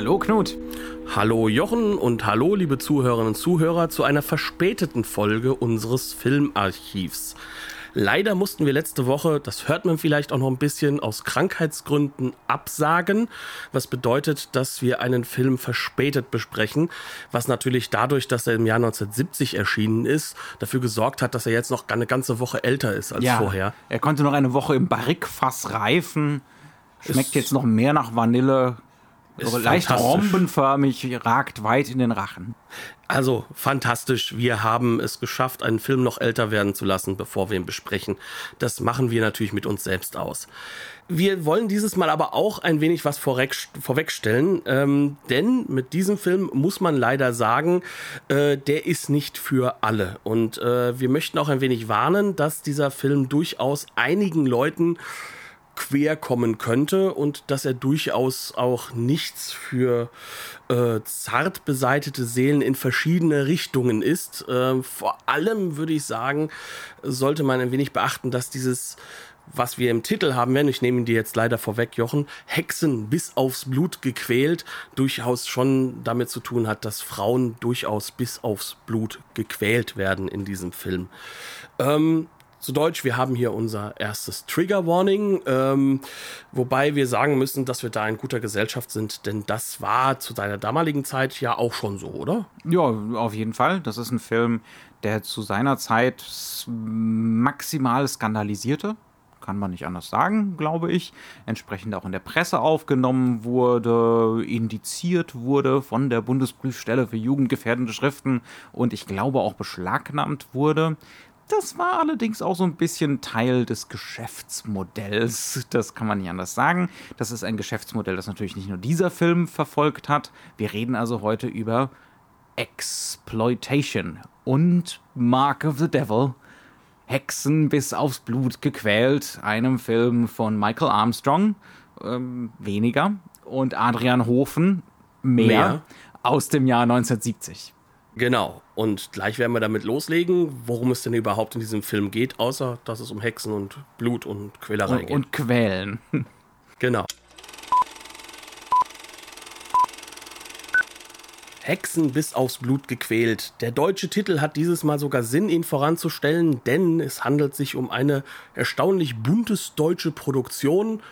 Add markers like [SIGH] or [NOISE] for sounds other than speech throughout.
Hallo Knut. Hallo Jochen und hallo liebe Zuhörerinnen und Zuhörer zu einer verspäteten Folge unseres Filmarchivs. Leider mussten wir letzte Woche, das hört man vielleicht auch noch ein bisschen, aus Krankheitsgründen absagen, was bedeutet, dass wir einen Film verspätet besprechen, was natürlich dadurch, dass er im Jahr 1970 erschienen ist, dafür gesorgt hat, dass er jetzt noch eine ganze Woche älter ist als ja, vorher. Er konnte noch eine Woche im Barrikfass reifen, schmeckt jetzt noch mehr nach Vanille, so leicht rombenförmig, ragt weit in den Rachen. Also fantastisch. Wir haben es geschafft, einen Film noch älter werden zu lassen, bevor wir ihn besprechen. Das machen wir natürlich mit uns selbst aus. Wir wollen dieses Mal aber auch ein wenig was vorweg, vorwegstellen, ähm, denn mit diesem Film muss man leider sagen, äh, der ist nicht für alle. Und äh, wir möchten auch ein wenig warnen, dass dieser Film durchaus einigen Leuten quer kommen könnte und dass er durchaus auch nichts für äh, zart beseitete Seelen in verschiedene Richtungen ist. Äh, vor allem würde ich sagen, sollte man ein wenig beachten, dass dieses was wir im Titel haben werden, ich nehme dir jetzt leider vorweg, Jochen, Hexen bis aufs Blut gequält, durchaus schon damit zu tun hat, dass Frauen durchaus bis aufs Blut gequält werden in diesem Film. Ähm, zu Deutsch, wir haben hier unser erstes Trigger Warning, ähm, wobei wir sagen müssen, dass wir da in guter Gesellschaft sind, denn das war zu seiner damaligen Zeit ja auch schon so, oder? Ja, auf jeden Fall. Das ist ein Film, der zu seiner Zeit maximal skandalisierte kann man nicht anders sagen, glaube ich, entsprechend auch in der Presse aufgenommen wurde, indiziert wurde von der Bundesprüfstelle für jugendgefährdende Schriften und ich glaube auch beschlagnahmt wurde. Das war allerdings auch so ein bisschen Teil des Geschäftsmodells. Das kann man nicht anders sagen. Das ist ein Geschäftsmodell, das natürlich nicht nur dieser Film verfolgt hat. Wir reden also heute über Exploitation und Mark of the Devil. Hexen bis aufs Blut gequält. Einem Film von Michael Armstrong. Ähm, weniger. Und Adrian Hofen. Mehr, mehr. Aus dem Jahr 1970. Genau. Und gleich werden wir damit loslegen, worum es denn überhaupt in diesem Film geht, außer dass es um Hexen und Blut und Quälerei und, geht. Und Quälen. [LAUGHS] genau. Hexen bis aufs Blut gequält. Der deutsche Titel hat dieses Mal sogar Sinn, ihn voranzustellen, denn es handelt sich um eine erstaunlich buntes deutsche Produktion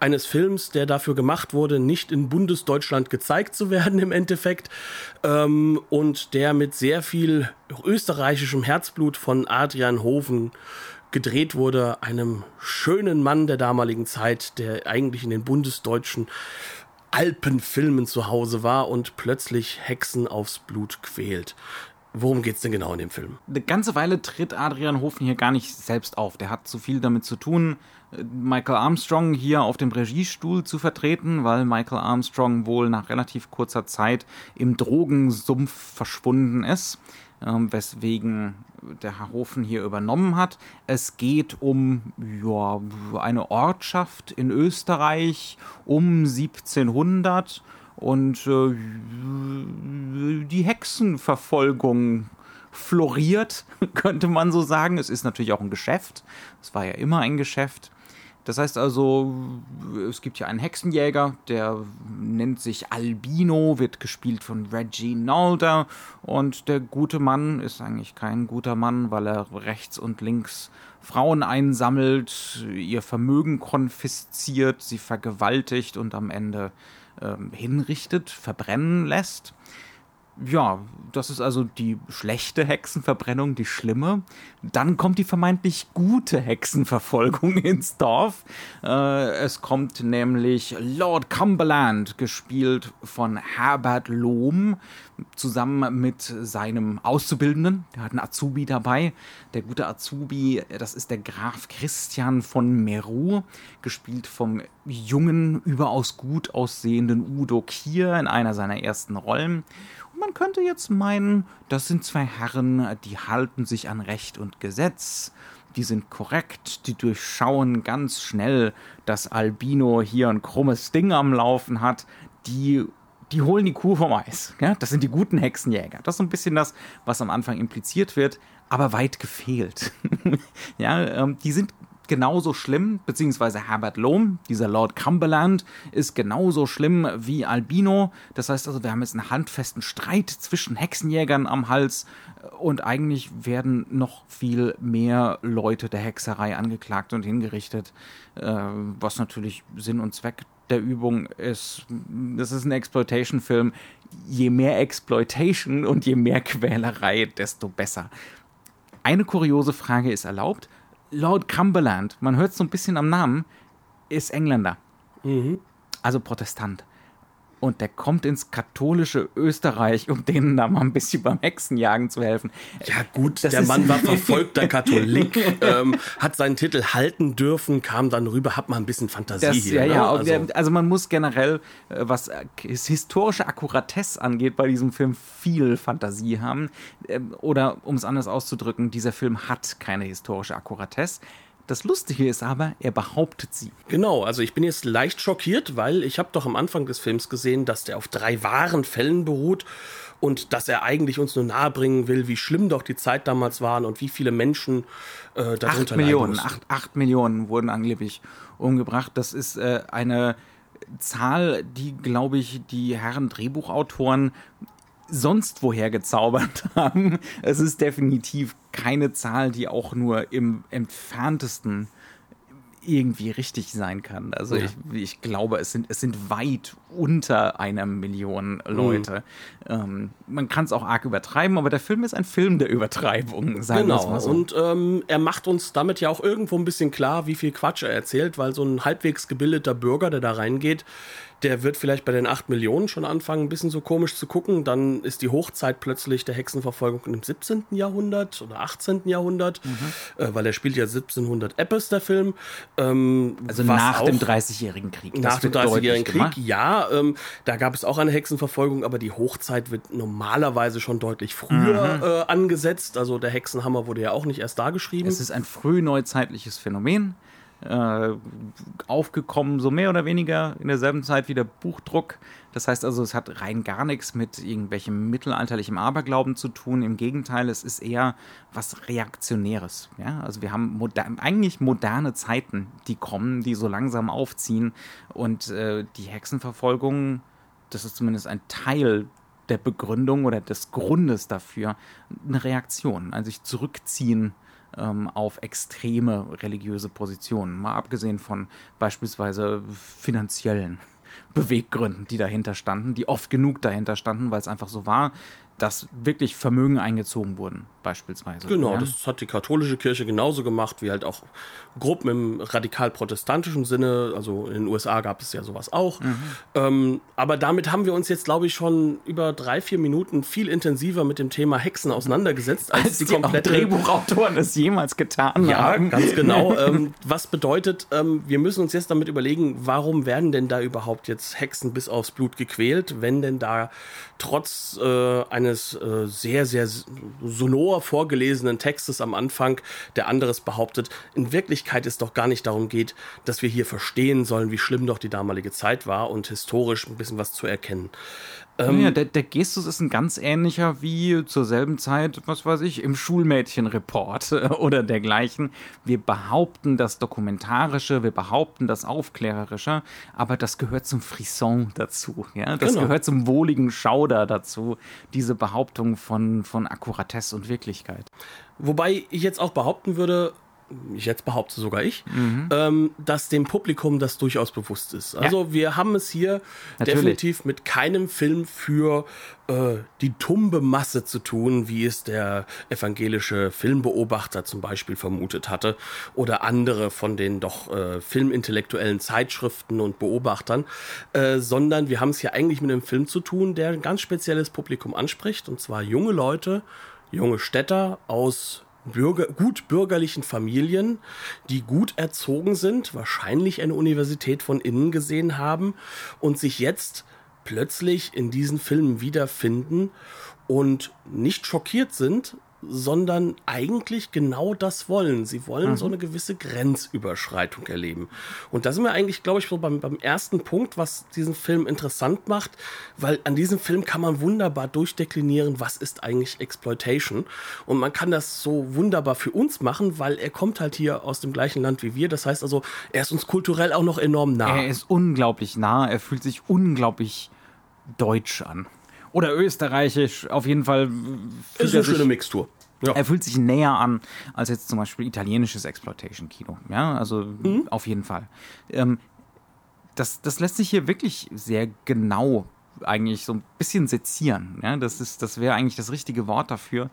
eines Films, der dafür gemacht wurde, nicht in Bundesdeutschland gezeigt zu werden im Endeffekt ähm, und der mit sehr viel österreichischem Herzblut von Adrian Hofen gedreht wurde, einem schönen Mann der damaligen Zeit, der eigentlich in den bundesdeutschen Alpenfilmen zu Hause war und plötzlich Hexen aufs Blut quält. Worum geht es denn genau in dem Film? Eine ganze Weile tritt Adrian Hofen hier gar nicht selbst auf. Der hat zu viel damit zu tun, Michael Armstrong hier auf dem Regiestuhl zu vertreten, weil Michael Armstrong wohl nach relativ kurzer Zeit im Drogensumpf verschwunden ist, ähm, weswegen der Herr Hofen hier übernommen hat. Es geht um ja, eine Ortschaft in Österreich um 1700 und äh, die Hexenverfolgung floriert, [LAUGHS] könnte man so sagen. Es ist natürlich auch ein Geschäft. Es war ja immer ein Geschäft. Das heißt also, es gibt hier einen Hexenjäger, der nennt sich Albino, wird gespielt von Reggie Nalder und der gute Mann ist eigentlich kein guter Mann, weil er rechts und links Frauen einsammelt, ihr Vermögen konfisziert, sie vergewaltigt und am Ende hinrichtet, verbrennen lässt ja, das ist also die schlechte Hexenverbrennung, die schlimme. Dann kommt die vermeintlich gute Hexenverfolgung [LAUGHS] ins Dorf. Äh, es kommt nämlich Lord Cumberland, gespielt von Herbert Lohm, zusammen mit seinem Auszubildenden. Der hat einen Azubi dabei. Der gute Azubi, das ist der Graf Christian von Meru, gespielt vom jungen, überaus gut aussehenden Udo Kier in einer seiner ersten Rollen man könnte jetzt meinen, das sind zwei Herren, die halten sich an Recht und Gesetz, die sind korrekt, die durchschauen ganz schnell, dass Albino hier ein krummes Ding am Laufen hat, die die holen die Kuh vom Eis. Ja? Das sind die guten Hexenjäger. Das ist so ein bisschen das, was am Anfang impliziert wird, aber weit gefehlt. [LAUGHS] ja, ähm, die sind genauso schlimm, beziehungsweise Herbert Lohm, dieser Lord Cumberland, ist genauso schlimm wie Albino. Das heißt also, wir haben jetzt einen handfesten Streit zwischen Hexenjägern am Hals und eigentlich werden noch viel mehr Leute der Hexerei angeklagt und hingerichtet, äh, was natürlich Sinn und Zweck der Übung ist. Das ist ein Exploitation-Film. Je mehr Exploitation und je mehr Quälerei, desto besser. Eine kuriose Frage ist erlaubt. Lord Cumberland, man hört es so ein bisschen am Namen, ist Engländer. Mhm. Also Protestant. Und der kommt ins katholische Österreich, um denen da mal ein bisschen beim Hexenjagen zu helfen. Ja, gut, das der Mann war verfolgter [LAUGHS] Katholik, ähm, hat seinen Titel halten dürfen, kam dann rüber, hat mal ein bisschen Fantasie das, hier. Ja, ne? ja, also, also, man muss generell, äh, was äh, historische Akkuratesse angeht, bei diesem Film viel Fantasie haben. Ähm, oder um es anders auszudrücken, dieser Film hat keine historische Akkuratesse. Das Lustige ist aber, er behauptet sie. Genau, also ich bin jetzt leicht schockiert, weil ich habe doch am Anfang des Films gesehen, dass der auf drei wahren Fällen beruht und dass er eigentlich uns nur nahebringen will, wie schlimm doch die Zeit damals waren und wie viele Menschen äh, darunter acht Millionen, acht, acht Millionen wurden angeblich umgebracht. Das ist äh, eine Zahl, die, glaube ich, die Herren Drehbuchautoren sonst woher gezaubert [LAUGHS] haben. Es ist definitiv keine Zahl, die auch nur im entferntesten irgendwie richtig sein kann. Also ja. ich, ich, glaube, es sind, es sind weit unter einer Million Leute. Mhm. Ähm, man kann es auch arg übertreiben, aber der Film ist ein Film der Übertreibung, sagen genau. wir mal so. Und ähm, er macht uns damit ja auch irgendwo ein bisschen klar, wie viel Quatsch er erzählt, weil so ein halbwegs gebildeter Bürger, der da reingeht, der wird vielleicht bei den 8 Millionen schon anfangen, ein bisschen so komisch zu gucken. Dann ist die Hochzeit plötzlich der Hexenverfolgung im 17. Jahrhundert oder 18. Jahrhundert, mhm. äh, weil er spielt ja 1700 Eppes, der Film. Ähm, also nach dem 30-jährigen Krieg. Nach dem 30-jährigen Krieg, gemacht. ja. Ähm, da gab es auch eine Hexenverfolgung, aber die Hochzeit wird normalerweise schon deutlich früher mhm. äh, angesetzt. Also der Hexenhammer wurde ja auch nicht erst da geschrieben. Es ist ein frühneuzeitliches Phänomen äh, aufgekommen, so mehr oder weniger in derselben Zeit wie der Buchdruck. Das heißt also, es hat rein gar nichts mit irgendwelchem mittelalterlichem Aberglauben zu tun. Im Gegenteil, es ist eher was Reaktionäres. Ja? Also wir haben modern, eigentlich moderne Zeiten, die kommen, die so langsam aufziehen. Und äh, die Hexenverfolgung, das ist zumindest ein Teil der Begründung oder des Grundes dafür, eine Reaktion, ein sich zurückziehen ähm, auf extreme religiöse Positionen. Mal abgesehen von beispielsweise finanziellen [LAUGHS] Beweggründen, die dahinter standen, die oft genug dahinter standen, weil es einfach so war, dass wirklich Vermögen eingezogen wurden, beispielsweise. Genau, ja. das hat die katholische Kirche genauso gemacht, wie halt auch Gruppen im radikal-protestantischen Sinne. Also in den USA gab es ja sowas auch. Mhm. Ähm, aber damit haben wir uns jetzt, glaube ich, schon über drei, vier Minuten viel intensiver mit dem Thema Hexen auseinandergesetzt, als, als die, die komplette Drehbuchautoren es jemals getan ja, haben. Ja, ganz genau. [LAUGHS] ähm, was bedeutet, ähm, wir müssen uns jetzt damit überlegen, warum werden denn da überhaupt jetzt Hexen bis aufs Blut gequält, wenn denn da trotz äh, eines äh, sehr, sehr sonor vorgelesenen Textes am Anfang, der anderes behauptet, in Wirklichkeit es doch gar nicht darum geht, dass wir hier verstehen sollen, wie schlimm doch die damalige Zeit war und historisch ein bisschen was zu erkennen. Ähm, ja, der, der, Gestus ist ein ganz ähnlicher wie zur selben Zeit, was weiß ich, im Schulmädchenreport oder dergleichen. Wir behaupten das Dokumentarische, wir behaupten das Aufklärerische, aber das gehört zum Frisson dazu. Ja? Das genau. gehört zum wohligen Schauder dazu, diese Behauptung von, von Akkuratesse und Wirklichkeit. Wobei ich jetzt auch behaupten würde, ich jetzt behaupte sogar ich, mhm. ähm, dass dem Publikum das durchaus bewusst ist. Also ja. wir haben es hier Natürlich. definitiv mit keinem Film für äh, die tumbe Masse zu tun, wie es der evangelische Filmbeobachter zum Beispiel vermutet hatte oder andere von den doch äh, filmintellektuellen Zeitschriften und Beobachtern, äh, sondern wir haben es hier eigentlich mit einem Film zu tun, der ein ganz spezielles Publikum anspricht und zwar junge Leute, junge Städter aus Bürger, gut bürgerlichen Familien, die gut erzogen sind, wahrscheinlich eine Universität von innen gesehen haben und sich jetzt plötzlich in diesen Filmen wiederfinden und nicht schockiert sind, sondern eigentlich genau das wollen. Sie wollen mhm. so eine gewisse Grenzüberschreitung erleben. Und da sind wir eigentlich, glaube ich, so beim, beim ersten Punkt, was diesen Film interessant macht, weil an diesem Film kann man wunderbar durchdeklinieren, was ist eigentlich Exploitation. Und man kann das so wunderbar für uns machen, weil er kommt halt hier aus dem gleichen Land wie wir. Das heißt also, er ist uns kulturell auch noch enorm nah. Er ist unglaublich nah, er fühlt sich unglaublich deutsch an oder österreichisch. Auf jeden Fall. Ist eine schöne Mixtur. Ja. Er fühlt sich näher an als jetzt zum Beispiel italienisches Exploitation-Kino. Ja, also mhm. auf jeden Fall. Ähm, das, das lässt sich hier wirklich sehr genau eigentlich so ein bisschen sezieren. Ja, das das wäre eigentlich das richtige Wort dafür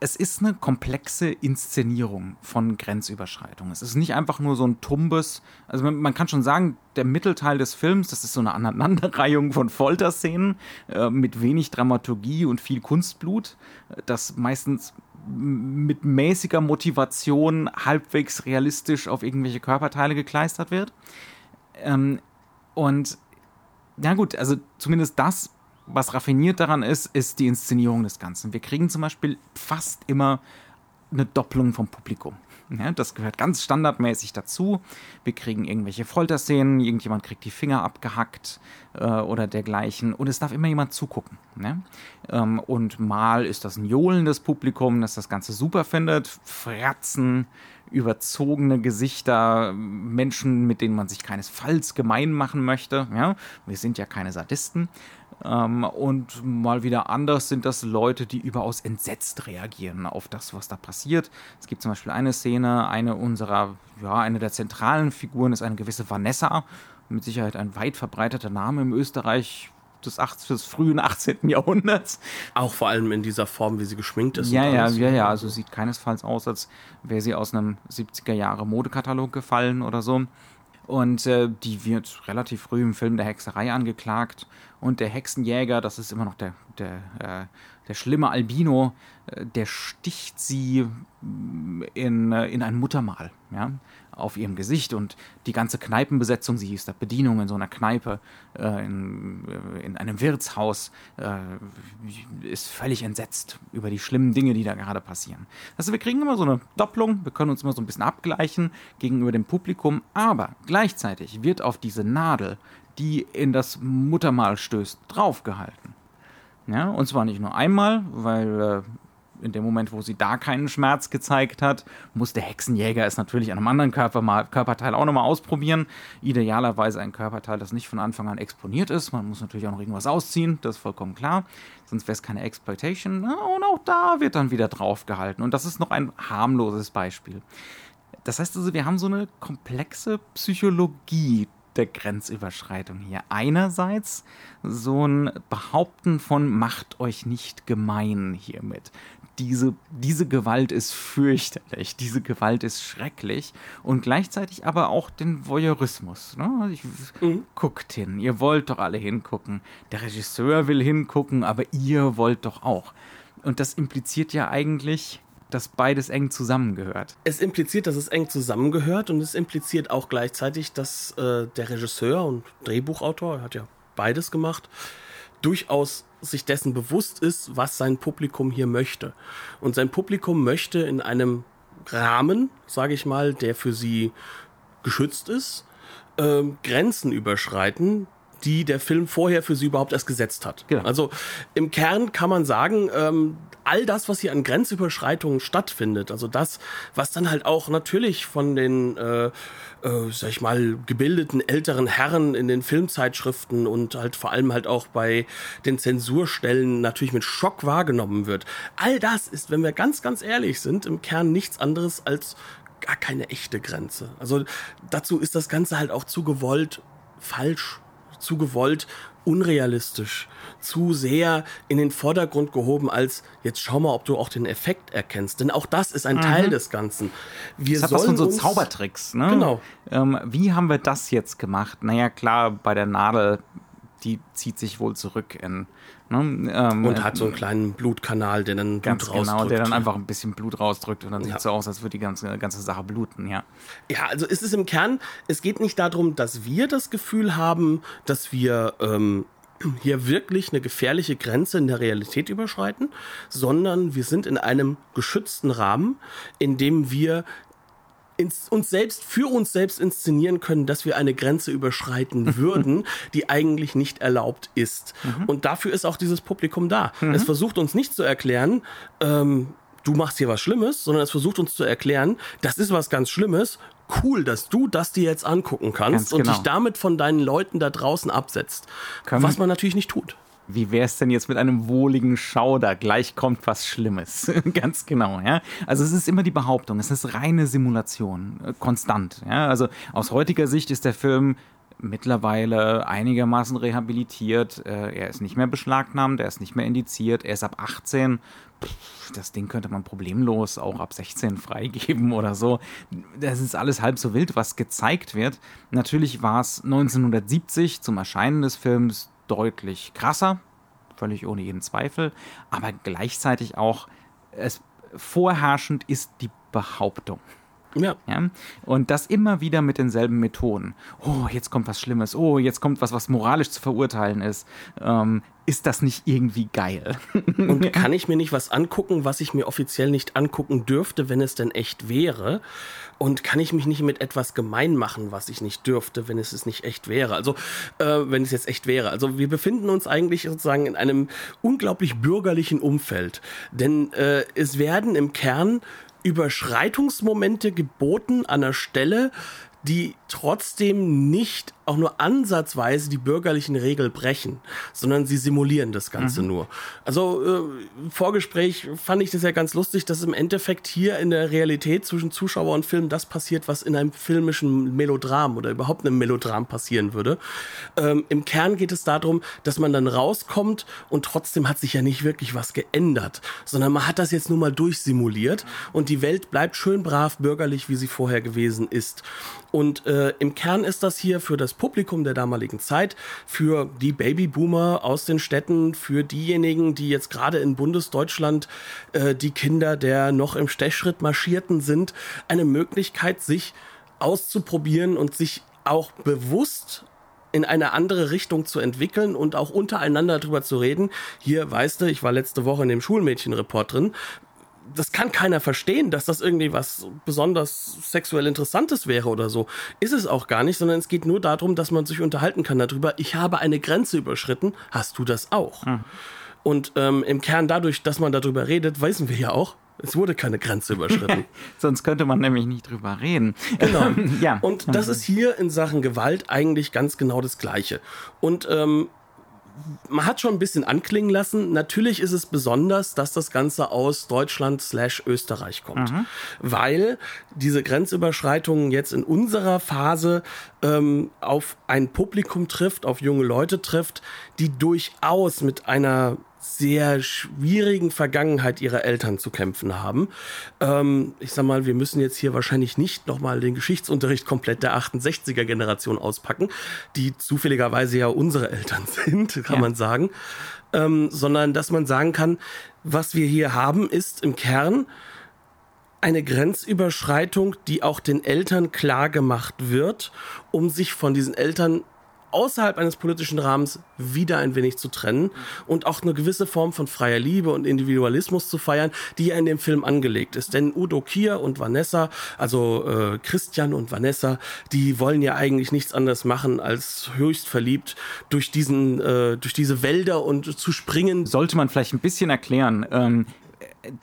es ist eine komplexe Inszenierung von Grenzüberschreitung. Es ist nicht einfach nur so ein tumbes, also man, man, kann schon sagen, der Mittelteil des Films, das ist so eine Aneinanderreihung von Folterszenen äh, mit wenig Dramaturgie und viel Kunstblut, das meistens mit mäßiger Motivation halbwegs realistisch auf irgendwelche Körperteile gekleistert wird. Ähm, und ja gut, also zumindest das was raffiniert daran ist, ist die Inszenierung des Ganzen. Wir kriegen zum Beispiel fast immer eine Doppelung vom Publikum. Ja, das gehört ganz standardmäßig dazu. Wir kriegen irgendwelche Folterszenen, irgendjemand kriegt die Finger abgehackt äh, oder dergleichen und es darf immer jemand zugucken. Ne? Ähm, und mal ist das ein johlendes Publikum, das das Ganze super findet, Fratzen, überzogene Gesichter, Menschen, mit denen man sich keinesfalls gemein machen möchte. Ja? Wir sind ja keine Sadisten. Ähm, und mal wieder anders sind das Leute, die überaus entsetzt reagieren auf das, was da passiert. Es gibt zum Beispiel eine Szene, eine unserer, ja, eine der zentralen Figuren ist eine gewisse Vanessa, mit Sicherheit ein weit verbreiteter Name im Österreich des, 8, des frühen 18. Jahrhunderts. Auch vor allem in dieser Form, wie sie geschminkt ist. Ja, ja, ja, ja. Also sieht keinesfalls aus, als wäre sie aus einem 70er Jahre Modekatalog gefallen oder so. Und äh, die wird relativ früh im Film der Hexerei angeklagt. Und der Hexenjäger, das ist immer noch der, der, äh, der schlimme Albino, äh, der sticht sie in, äh, in ein Muttermal. Ja? Auf ihrem Gesicht und die ganze Kneipenbesetzung, sie ist da Bedienung in so einer Kneipe, äh, in, äh, in, einem Wirtshaus, äh, ist völlig entsetzt über die schlimmen Dinge, die da gerade passieren. Also wir kriegen immer so eine Doppelung, wir können uns immer so ein bisschen abgleichen gegenüber dem Publikum, aber gleichzeitig wird auf diese Nadel, die in das Muttermal stößt, draufgehalten. Ja, und zwar nicht nur einmal, weil äh, in dem Moment, wo sie da keinen Schmerz gezeigt hat, muss der Hexenjäger es natürlich an einem anderen Körper mal, Körperteil auch nochmal ausprobieren. Idealerweise ein Körperteil, das nicht von Anfang an exponiert ist. Man muss natürlich auch noch irgendwas ausziehen, das ist vollkommen klar. Sonst wäre es keine Exploitation. Und auch da wird dann wieder draufgehalten. Und das ist noch ein harmloses Beispiel. Das heißt also, wir haben so eine komplexe Psychologie der Grenzüberschreitung hier. Einerseits so ein Behaupten von macht euch nicht gemein hiermit diese, diese Gewalt ist fürchterlich, diese Gewalt ist schrecklich und gleichzeitig aber auch den Voyeurismus. Ne? Ich, mhm. Guckt hin, ihr wollt doch alle hingucken. Der Regisseur will hingucken, aber ihr wollt doch auch. Und das impliziert ja eigentlich, dass beides eng zusammengehört. Es impliziert, dass es eng zusammengehört und es impliziert auch gleichzeitig, dass äh, der Regisseur und Drehbuchautor, er hat ja beides gemacht, durchaus sich dessen bewusst ist, was sein Publikum hier möchte. Und sein Publikum möchte in einem Rahmen, sage ich mal, der für sie geschützt ist, äh, Grenzen überschreiten, die der Film vorher für sie überhaupt erst gesetzt hat. Genau. Also im Kern kann man sagen, ähm, all das, was hier an Grenzüberschreitungen stattfindet, also das, was dann halt auch natürlich von den, äh, äh, sag ich mal, gebildeten älteren Herren in den Filmzeitschriften und halt vor allem halt auch bei den Zensurstellen natürlich mit Schock wahrgenommen wird. All das ist, wenn wir ganz, ganz ehrlich sind, im Kern nichts anderes als gar keine echte Grenze. Also dazu ist das Ganze halt auch zu gewollt falsch zu gewollt unrealistisch, zu sehr in den Vordergrund gehoben, als jetzt schau mal, ob du auch den Effekt erkennst. Denn auch das ist ein mhm. Teil des Ganzen. Wir das hat was von so Zaubertricks, ne? Genau. Ähm, wie haben wir das jetzt gemacht? Naja, klar, bei der Nadel die zieht sich wohl zurück in. Ne, ähm, und hat so einen kleinen Blutkanal, der dann ganz Blut genau, der dann einfach ein bisschen Blut rausdrückt und dann ja. sieht es so aus, als würde die ganze, ganze Sache bluten, ja. Ja, also ist es im Kern, es geht nicht darum, dass wir das Gefühl haben, dass wir ähm, hier wirklich eine gefährliche Grenze in der Realität überschreiten, sondern wir sind in einem geschützten Rahmen, in dem wir ins, uns selbst für uns selbst inszenieren können, dass wir eine Grenze überschreiten würden, die eigentlich nicht erlaubt ist. Mhm. Und dafür ist auch dieses Publikum da. Mhm. Es versucht uns nicht zu erklären, ähm, du machst hier was Schlimmes, sondern es versucht uns zu erklären, das ist was ganz Schlimmes. Cool, dass du das dir jetzt angucken kannst genau. und dich damit von deinen Leuten da draußen absetzt. Können was man natürlich nicht tut wie wäre es denn jetzt mit einem wohligen Schauder? Gleich kommt was Schlimmes. [LAUGHS] Ganz genau, ja. Also es ist immer die Behauptung, es ist reine Simulation, äh, konstant. Ja? Also aus heutiger Sicht ist der Film mittlerweile einigermaßen rehabilitiert. Äh, er ist nicht mehr beschlagnahmt, er ist nicht mehr indiziert, er ist ab 18. das Ding könnte man problemlos auch ab 16 freigeben oder so. Das ist alles halb so wild, was gezeigt wird. Natürlich war es 1970 zum Erscheinen des Films deutlich krasser, völlig ohne jeden Zweifel, aber gleichzeitig auch es vorherrschend ist die Behauptung. Ja. ja. Und das immer wieder mit denselben Methoden. Oh, jetzt kommt was Schlimmes. Oh, jetzt kommt was, was moralisch zu verurteilen ist. Ähm, ist das nicht irgendwie geil? [LAUGHS] Und kann ich mir nicht was angucken, was ich mir offiziell nicht angucken dürfte, wenn es denn echt wäre? Und kann ich mich nicht mit etwas gemein machen, was ich nicht dürfte, wenn es es nicht echt wäre? Also, äh, wenn es jetzt echt wäre. Also, wir befinden uns eigentlich sozusagen in einem unglaublich bürgerlichen Umfeld. Denn äh, es werden im Kern Überschreitungsmomente geboten an der Stelle, die trotzdem nicht auch nur ansatzweise die bürgerlichen Regeln brechen, sondern sie simulieren das Ganze mhm. nur. Also äh, Vorgespräch fand ich das ja ganz lustig, dass im Endeffekt hier in der Realität zwischen Zuschauer und Film das passiert, was in einem filmischen Melodram oder überhaupt einem Melodram passieren würde. Ähm, Im Kern geht es darum, dass man dann rauskommt und trotzdem hat sich ja nicht wirklich was geändert, sondern man hat das jetzt nur mal durchsimuliert und die Welt bleibt schön brav bürgerlich, wie sie vorher gewesen ist. Und äh, im Kern ist das hier für das Publikum der damaligen Zeit, für die Babyboomer aus den Städten, für diejenigen, die jetzt gerade in Bundesdeutschland äh, die Kinder der noch im Stechschritt marschierten sind, eine Möglichkeit, sich auszuprobieren und sich auch bewusst in eine andere Richtung zu entwickeln und auch untereinander darüber zu reden. Hier, weißt du, ich war letzte Woche in dem Schulmädchenreport drin das kann keiner verstehen, dass das irgendwie was besonders sexuell Interessantes wäre oder so. Ist es auch gar nicht, sondern es geht nur darum, dass man sich unterhalten kann darüber. Ich habe eine Grenze überschritten, hast du das auch? Mhm. Und ähm, im Kern dadurch, dass man darüber redet, wissen wir ja auch, es wurde keine Grenze überschritten. [LAUGHS] Sonst könnte man nämlich nicht drüber reden. Genau. [LAUGHS] ja. Und das ist hier in Sachen Gewalt eigentlich ganz genau das Gleiche. Und ähm, man hat schon ein bisschen anklingen lassen. Natürlich ist es besonders, dass das Ganze aus Deutschland slash Österreich kommt. Mhm. Weil diese Grenzüberschreitungen jetzt in unserer Phase ähm, auf ein Publikum trifft, auf junge Leute trifft, die durchaus mit einer sehr schwierigen Vergangenheit ihrer Eltern zu kämpfen haben. Ähm, ich sag mal, wir müssen jetzt hier wahrscheinlich nicht nochmal den Geschichtsunterricht komplett der 68er Generation auspacken, die zufälligerweise ja unsere Eltern [LAUGHS] sind, kann ja. man sagen, ähm, sondern dass man sagen kann, was wir hier haben, ist im Kern eine Grenzüberschreitung, die auch den Eltern klar gemacht wird, um sich von diesen Eltern außerhalb eines politischen Rahmens wieder ein wenig zu trennen und auch eine gewisse Form von freier Liebe und Individualismus zu feiern, die ja in dem Film angelegt ist. Denn Udo Kier und Vanessa, also äh, Christian und Vanessa, die wollen ja eigentlich nichts anderes machen, als höchst verliebt durch diesen, äh, durch diese Wälder und zu springen. Sollte man vielleicht ein bisschen erklären. Ähm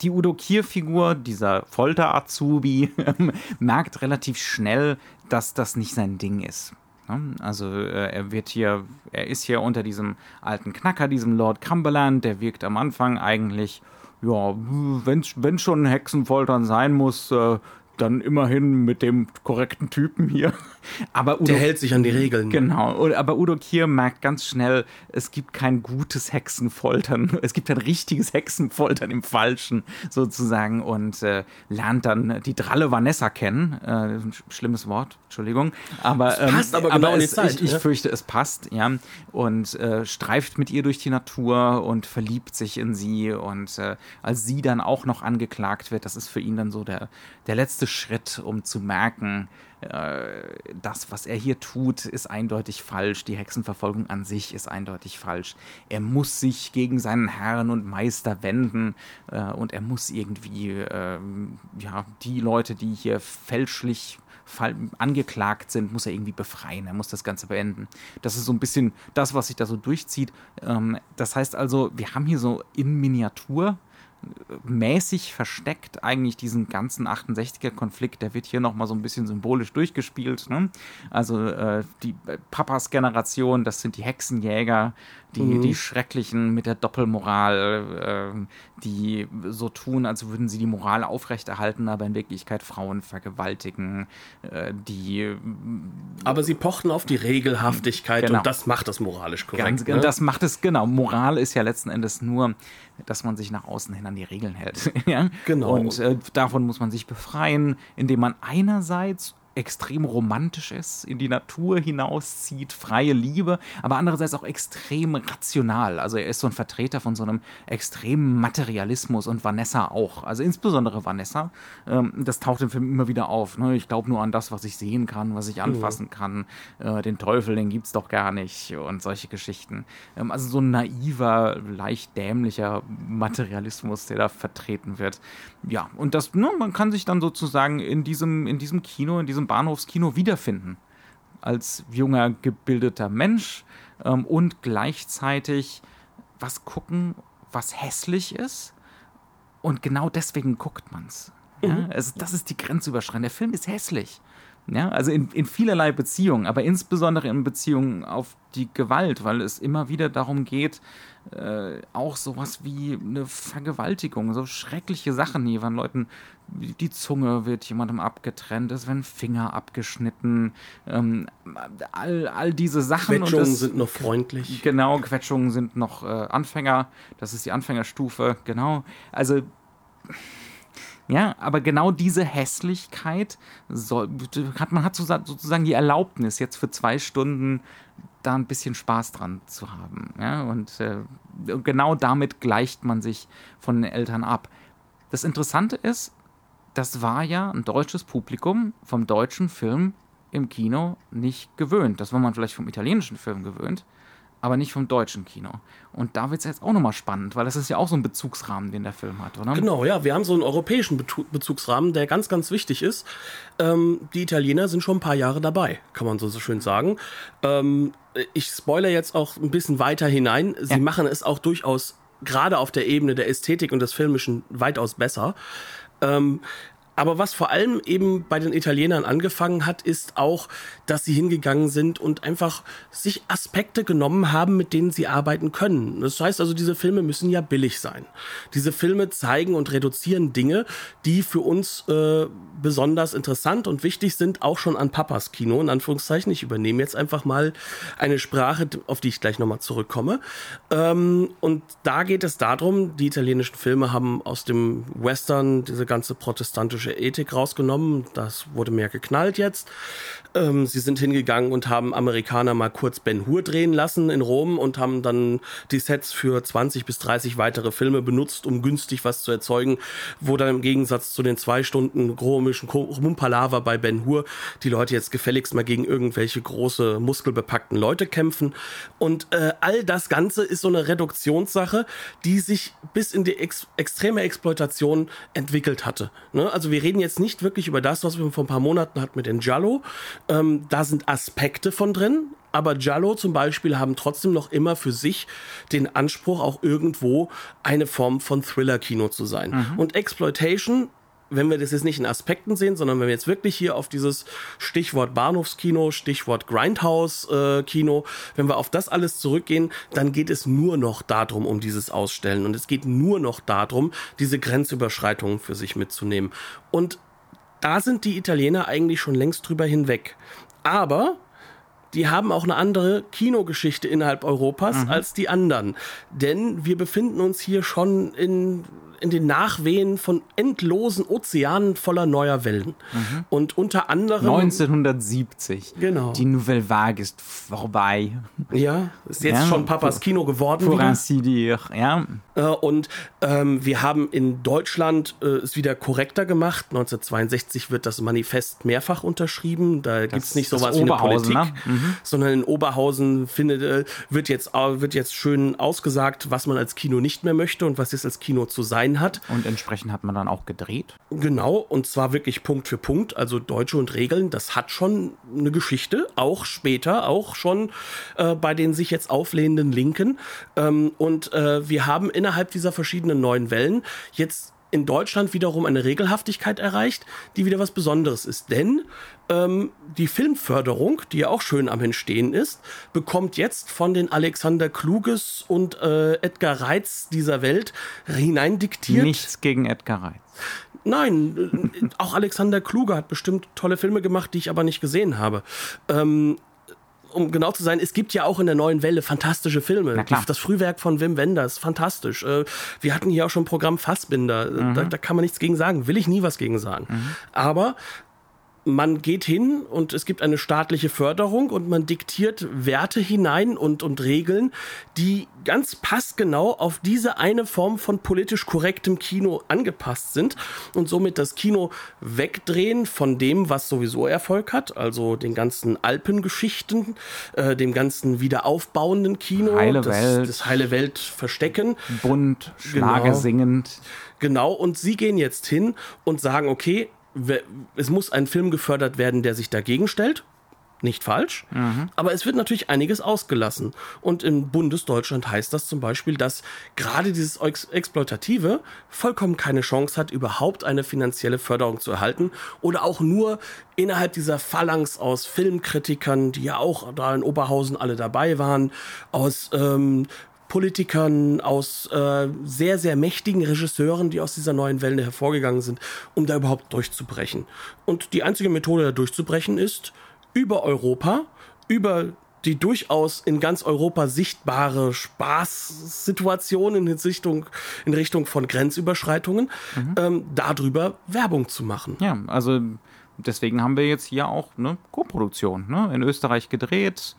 die Udo Kier-Figur, dieser Folter-Azubi, [LAUGHS] merkt relativ schnell, dass das nicht sein Ding ist. Ne? Also äh, er wird hier, er ist hier unter diesem alten Knacker, diesem Lord Cumberland, der wirkt am Anfang eigentlich, ja, wenn, wenn schon Hexenfoltern sein muss, äh, dann immerhin mit dem korrekten Typen hier. [LAUGHS] Aber Udo, der hält sich an die Regeln. Genau. Aber Udo Kier merkt ganz schnell, es gibt kein gutes Hexenfoltern. [LAUGHS] Es gibt ein richtiges Hexenfoltern im Falschen sozusagen und äh, lernt dann die Dralle Vanessa kennen. Äh, schlimmes Wort, Entschuldigung. Aber, ähm, passt aber, genau aber es, Zeit, ich, ich, fürchte, es passt, ja. Und äh, streift mit ihr durch die Natur und verliebt sich in sie. Und äh, als sie dann auch noch angeklagt wird, das ist für ihn dann so der, der letzte Schritt, um zu merken, äh, das, was er hier tut, ist eindeutig falsch. Die Hexenverfolgung an sich ist eindeutig falsch. Er muss sich gegen seinen Herrn und Meister wenden äh, und er muss irgendwie äh, ja, die Leute, die hier fälschlich angeklagt sind, muss er irgendwie befreien. Er muss das Ganze beenden. Das ist so ein bisschen das, was sich da so durchzieht. Ähm, das heißt also, wir haben hier so in Miniatur mäßig versteckt eigentlich diesen ganzen 68er-Konflikt. Der wird hier nochmal so ein bisschen symbolisch durchgespielt. Ne? Also äh, die äh, Papas Generation, das sind die Hexenjäger, die, mhm. die Schrecklichen mit der Doppelmoral, äh, die so tun, als würden sie die Moral aufrechterhalten, aber in Wirklichkeit Frauen vergewaltigen, äh, die. Aber sie pochten auf die Regelhaftigkeit genau. und das macht es moralisch korrekt. Ganz, ne? Das macht es, genau. Moral ist ja letzten Endes nur, dass man sich nach außen hin an die Regeln hält. [LAUGHS] ja? Genau. Und äh, davon muss man sich befreien, indem man einerseits extrem romantisch ist, in die Natur hinauszieht, freie Liebe, aber andererseits auch extrem rational. Also er ist so ein Vertreter von so einem extremen Materialismus und Vanessa auch. Also insbesondere Vanessa, ähm, das taucht im Film immer wieder auf. Ne? Ich glaube nur an das, was ich sehen kann, was ich mhm. anfassen kann. Äh, den Teufel, den gibt es doch gar nicht und solche Geschichten. Ähm, also so ein naiver, leicht dämlicher Materialismus, der da vertreten wird. Ja, und das, ne, man kann sich dann sozusagen in diesem, in diesem Kino, in diesem diesem Bahnhofskino wiederfinden. Als junger, gebildeter Mensch ähm, und gleichzeitig was gucken, was hässlich ist. Und genau deswegen guckt man ja? es. Das ist die Grenzüberschreitung. Der Film ist hässlich. Ja, also in, in vielerlei Beziehungen, aber insbesondere in Beziehungen auf die Gewalt, weil es immer wieder darum geht, äh, auch sowas wie eine Vergewaltigung, so schreckliche Sachen hier, wenn Leuten die Zunge wird jemandem abgetrennt, es werden Finger abgeschnitten, ähm, all, all diese Sachen. Quetschungen das, sind noch freundlich. Genau, Quetschungen sind noch äh, Anfänger, das ist die Anfängerstufe, genau. Also ja, aber genau diese Hässlichkeit soll, hat man hat sozusagen die Erlaubnis, jetzt für zwei Stunden da ein bisschen Spaß dran zu haben. Ja, und äh, genau damit gleicht man sich von den Eltern ab. Das Interessante ist, das war ja ein deutsches Publikum vom deutschen Film im Kino nicht gewöhnt. Das war man vielleicht vom italienischen Film gewöhnt aber nicht vom deutschen Kino. Und da wird es jetzt auch nochmal spannend, weil das ist ja auch so ein Bezugsrahmen, den der Film hat, oder? Genau, ja. Wir haben so einen europäischen Bezugsrahmen, der ganz, ganz wichtig ist. Ähm, die Italiener sind schon ein paar Jahre dabei, kann man so, so schön sagen. Ähm, ich spoilere jetzt auch ein bisschen weiter hinein. Sie ja. machen es auch durchaus gerade auf der Ebene der Ästhetik und des Filmischen weitaus besser. Ähm, aber was vor allem eben bei den Italienern angefangen hat, ist auch, dass sie hingegangen sind und einfach sich Aspekte genommen haben, mit denen sie arbeiten können. Das heißt also, diese Filme müssen ja billig sein. Diese Filme zeigen und reduzieren Dinge, die für uns äh, besonders interessant und wichtig sind, auch schon an Papas Kino, in Anführungszeichen. Ich übernehme jetzt einfach mal eine Sprache, auf die ich gleich nochmal zurückkomme. Ähm, und da geht es darum, die italienischen Filme haben aus dem Western diese ganze protestantische politische Ethik rausgenommen. Das wurde mehr geknallt jetzt. Ähm, sie sind hingegangen und haben Amerikaner mal kurz Ben Hur drehen lassen in Rom und haben dann die Sets für 20 bis 30 weitere Filme benutzt, um günstig was zu erzeugen, wo dann im Gegensatz zu den zwei Stunden komischen Mumpalava bei Ben Hur die Leute jetzt gefälligst mal gegen irgendwelche große, muskelbepackten Leute kämpfen. Und äh, all das Ganze ist so eine Reduktionssache, die sich bis in die ex extreme Exploitation entwickelt hatte. Ne? Also wir reden jetzt nicht wirklich über das, was wir vor ein paar Monaten hatten mit den Jallo. Ähm, da sind Aspekte von drin, aber Jallo zum Beispiel haben trotzdem noch immer für sich den Anspruch, auch irgendwo eine Form von Thriller-Kino zu sein. Mhm. Und Exploitation wenn wir das jetzt nicht in Aspekten sehen, sondern wenn wir jetzt wirklich hier auf dieses Stichwort Bahnhofskino, Stichwort Grindhouse-Kino, äh, wenn wir auf das alles zurückgehen, dann geht es nur noch darum, um dieses Ausstellen. Und es geht nur noch darum, diese Grenzüberschreitungen für sich mitzunehmen. Und Da sind die Italiener eigentlich schon längst drüber hinweg. Aber die haben auch eine andere Kinogeschichte innerhalb Europas mhm. als die anderen. Denn wir befinden uns hier schon in in den Nachwehen von endlosen Ozeanen voller neuer Wellen. Mhm. Und unter anderem. 1970. Genau. Die Nouvelle Vague ist vorbei. Ja, ist jetzt ja, schon Papas Kino geworden. Ja. Äh, und ähm, wir haben in Deutschland äh, es wieder korrekter gemacht. 1962 wird das Manifest mehrfach unterschrieben. Da gibt es nicht sowas wie eine Politik, ne? mhm. sondern in Oberhausen findet, äh, wird, jetzt, wird jetzt schön ausgesagt, was man als Kino nicht mehr möchte und was jetzt als Kino zu sein Design hat. Und entsprechend hat man dann auch gedreht? Genau, und zwar wirklich Punkt für Punkt. Also Deutsche und Regeln, das hat schon eine Geschichte, auch später, auch schon äh, bei den sich jetzt auflehnenden Linken. Ähm, und äh, wir haben innerhalb dieser verschiedenen neuen Wellen jetzt in Deutschland wiederum eine Regelhaftigkeit erreicht, die wieder was Besonderes ist. Denn ähm, die Filmförderung, die ja auch schön am Entstehen ist, bekommt jetzt von den Alexander Kluges und äh, Edgar Reitz dieser Welt hineindiktiert. Nichts gegen Edgar Reitz. Nein, äh, auch Alexander Kluge hat bestimmt tolle Filme gemacht, die ich aber nicht gesehen habe. Ähm, um genau zu sein, es gibt ja auch in der neuen Welle fantastische Filme. Das Frühwerk von Wim Wenders, fantastisch. Äh, wir hatten hier auch schon Programm Fassbinder. Mhm. Da, da, kann man nichts gegen sagen. Will ich nie was gegen sagen. Mhm. Aber man geht hin und es gibt eine staatliche Förderung und man diktiert Werte hinein und, und Regeln, die ganz passgenau auf diese eine Form von politisch korrektem Kino angepasst sind und somit das Kino wegdrehen von dem, was sowieso Erfolg hat, also den ganzen Alpengeschichten, äh, dem ganzen wiederaufbauenden Kino, heile das, Welt. das heile Welt verstecken. Bunt, schlagersingend. Genau. genau, und sie gehen jetzt hin und sagen, okay, es muss ein Film gefördert werden, der sich dagegen stellt. Nicht falsch. Mhm. Aber es wird natürlich einiges ausgelassen. Und in Bundesdeutschland heißt das zum Beispiel, dass gerade dieses Ex Exploitative vollkommen keine Chance hat, überhaupt eine finanzielle Förderung zu erhalten. Oder auch nur innerhalb dieser Phalanx aus Filmkritikern, die ja auch da in Oberhausen alle dabei waren, aus ähm, Politikern, aus äh, sehr, sehr mächtigen Regisseuren, die aus dieser neuen Welle hervorgegangen sind, um da überhaupt durchzubrechen. Und die einzige Methode, da durchzubrechen, ist über Europa, über die durchaus in ganz Europa sichtbare Spaßsituation in Richtung, in Richtung von Grenzüberschreitungen, mhm. ähm, darüber Werbung zu machen. Ja, also deswegen haben wir jetzt hier auch eine Koproduktion ne? in Österreich gedreht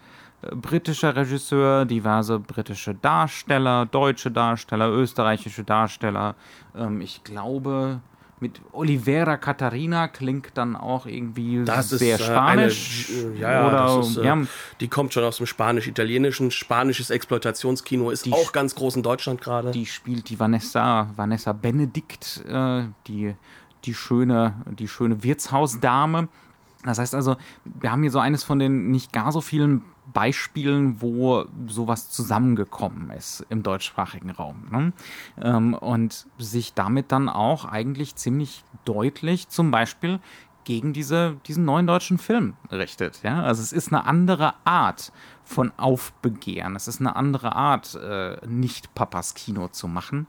britischer Regisseur, diverse britische Darsteller, deutsche Darsteller, österreichische Darsteller. Ähm, ich glaube, mit Olivera Katharina klingt dann auch irgendwie das sehr ist, spanisch. Eine, ja, Oder, ist, äh, ja, die kommt schon aus dem Spanisch-Italienischen. Spanisches Exploitationskino ist die, auch ganz groß in Deutschland gerade. Die spielt die Vanessa, Vanessa Benedikt, äh, die, die, schöne, die schöne Wirtshausdame. Das heißt also, wir haben hier so eines von den nicht gar so vielen Beispielen, wo sowas zusammengekommen ist im deutschsprachigen Raum. Ne? Ähm, und sich damit dann auch eigentlich ziemlich deutlich zum Beispiel gegen diese, diesen neuen deutschen Film richtet. Ja? Also es ist eine andere Art von Aufbegehren. Es ist eine andere Art, äh, nicht Papas Kino zu machen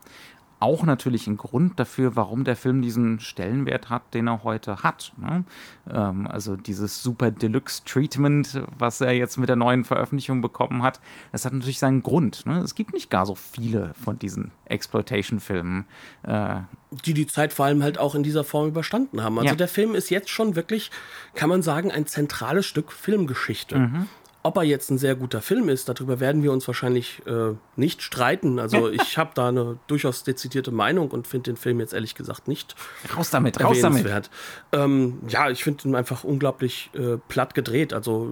auch natürlich ein Grund dafür, warum der Film diesen Stellenwert hat, den er heute hat. Ne? Ähm, also dieses super Deluxe-Treatment, was er jetzt mit der neuen Veröffentlichung bekommen hat, das hat natürlich seinen Grund. Ne? Es gibt nicht gar so viele von diesen Exploitation-Filmen. Äh, die die Zeit vor allem halt auch in dieser Form überstanden haben. Also ja. der Film ist jetzt schon wirklich, kann man sagen, ein zentrales Stück Filmgeschichte. Mhm. Ob er jetzt ein sehr guter Film ist, darüber werden wir uns wahrscheinlich äh, nicht streiten. Also [LAUGHS] ich habe da eine durchaus dezidierte Meinung und finde den Film jetzt ehrlich gesagt nicht raus damit, raus damit. Ähm, ja, ich finde ihn einfach unglaublich äh, platt gedreht. Also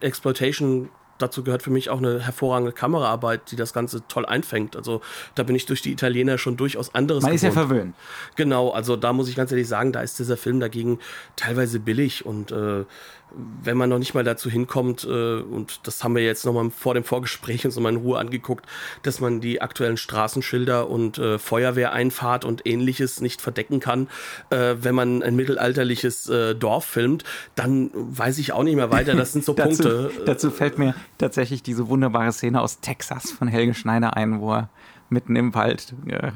Exploitation dazu gehört für mich auch eine hervorragende Kameraarbeit, die das Ganze toll einfängt. Also da bin ich durch die Italiener schon durchaus anderes. Man gewohnt. ist ja verwöhnt. Genau, also da muss ich ganz ehrlich sagen, da ist dieser Film dagegen teilweise billig und äh, wenn man noch nicht mal dazu hinkommt, äh, und das haben wir jetzt nochmal vor dem Vorgespräch uns nochmal in Ruhe angeguckt, dass man die aktuellen Straßenschilder und äh, Feuerwehreinfahrt und ähnliches nicht verdecken kann, äh, wenn man ein mittelalterliches äh, Dorf filmt, dann weiß ich auch nicht mehr weiter. Das sind so [LAUGHS] dazu, Punkte. Dazu fällt mir tatsächlich diese wunderbare Szene aus Texas von Helge Schneider ein, wo er mitten im Wald äh,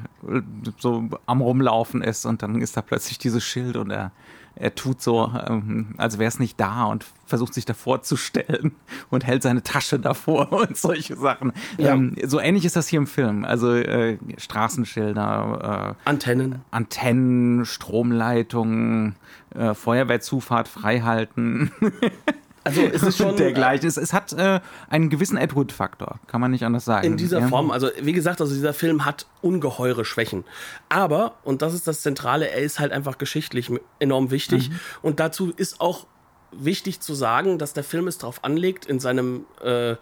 so am Rumlaufen ist und dann ist da plötzlich dieses Schild und er er tut so, ähm, als wäre es nicht da und versucht sich davor zu stellen [LAUGHS] und hält seine Tasche davor [LAUGHS] und solche Sachen. Ja. Ähm, so ähnlich ist das hier im Film. Also äh, Straßenschilder, äh, Antennen. Antennen, Stromleitungen, äh, Feuerwehrzufahrt freihalten. [LAUGHS] Also es ist schon [LAUGHS] dergleichen. Es, es hat äh, einen gewissen Edward-Faktor, kann man nicht anders sagen. In dieser ja. Form, also wie gesagt, also dieser Film hat ungeheure Schwächen. Aber, und das ist das Zentrale, er ist halt einfach geschichtlich enorm wichtig. Mhm. Und dazu ist auch wichtig zu sagen, dass der Film es darauf anlegt, in seinem äh,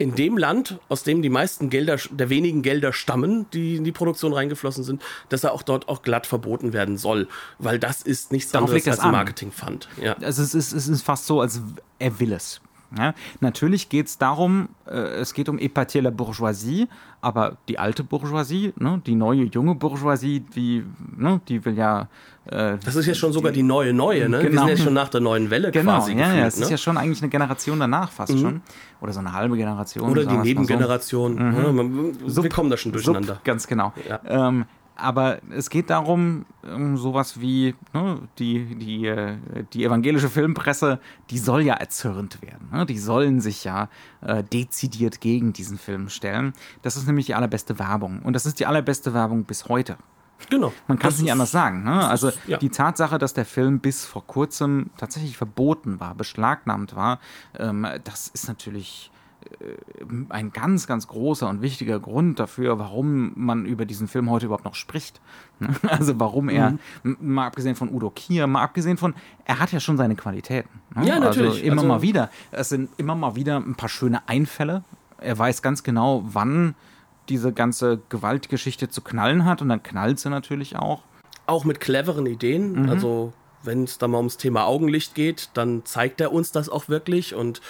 in dem Land, aus dem die meisten Gelder, der wenigen Gelder stammen, die in die Produktion reingeflossen sind, dass er auch dort auch glatt verboten werden soll. Weil das ist nichts Darauf anderes als ein Marketingfund. Ja. Also es ist, es ist fast so, als er will es. Ja, natürlich geht es darum, äh, es geht um Epatier la Bourgeoisie, aber die alte Bourgeoisie, ne, die neue junge Bourgeoisie, die, ne, die will ja. Äh, das ist ja schon sogar die neue neue, ne? Genau. Wir sind ja schon nach der neuen Welle genau, quasi. Genau, ja, ja, es ne? ist ja schon eigentlich eine Generation danach fast mhm. schon. Oder so eine halbe Generation. Oder die Nebengeneration. So. Mhm. Ja, wir kommen da schon durcheinander. Sub, ganz genau. Ja. Ähm, aber es geht darum, um sowas wie ne, die, die, äh, die evangelische Filmpresse, die soll ja erzürnt werden. Ne? Die sollen sich ja äh, dezidiert gegen diesen Film stellen. Das ist nämlich die allerbeste Werbung. Und das ist die allerbeste Werbung bis heute. Genau. Man kann es nicht anders sagen. Ne? Also ist, ja. die Tatsache, dass der Film bis vor kurzem tatsächlich verboten war, beschlagnahmt war, ähm, das ist natürlich ein ganz, ganz großer und wichtiger Grund dafür, warum man über diesen Film heute überhaupt noch spricht. [LAUGHS] Also warum er, mhm. mal abgesehen von Udo Kier, mal abgesehen von, er hat ja schon seine Qualitäten. Ne? Ja, natürlich. Also immer also, mal wieder. Es sind immer mal wieder ein paar schöne Einfälle. Er weiß ganz genau, wann diese ganze Gewaltgeschichte zu knallen hat und dann knallt sie natürlich auch. Auch mit cleveren Ideen. Mhm. Also wenn es da mal ums Thema Augenlicht geht, dann zeigt er uns das auch wirklich und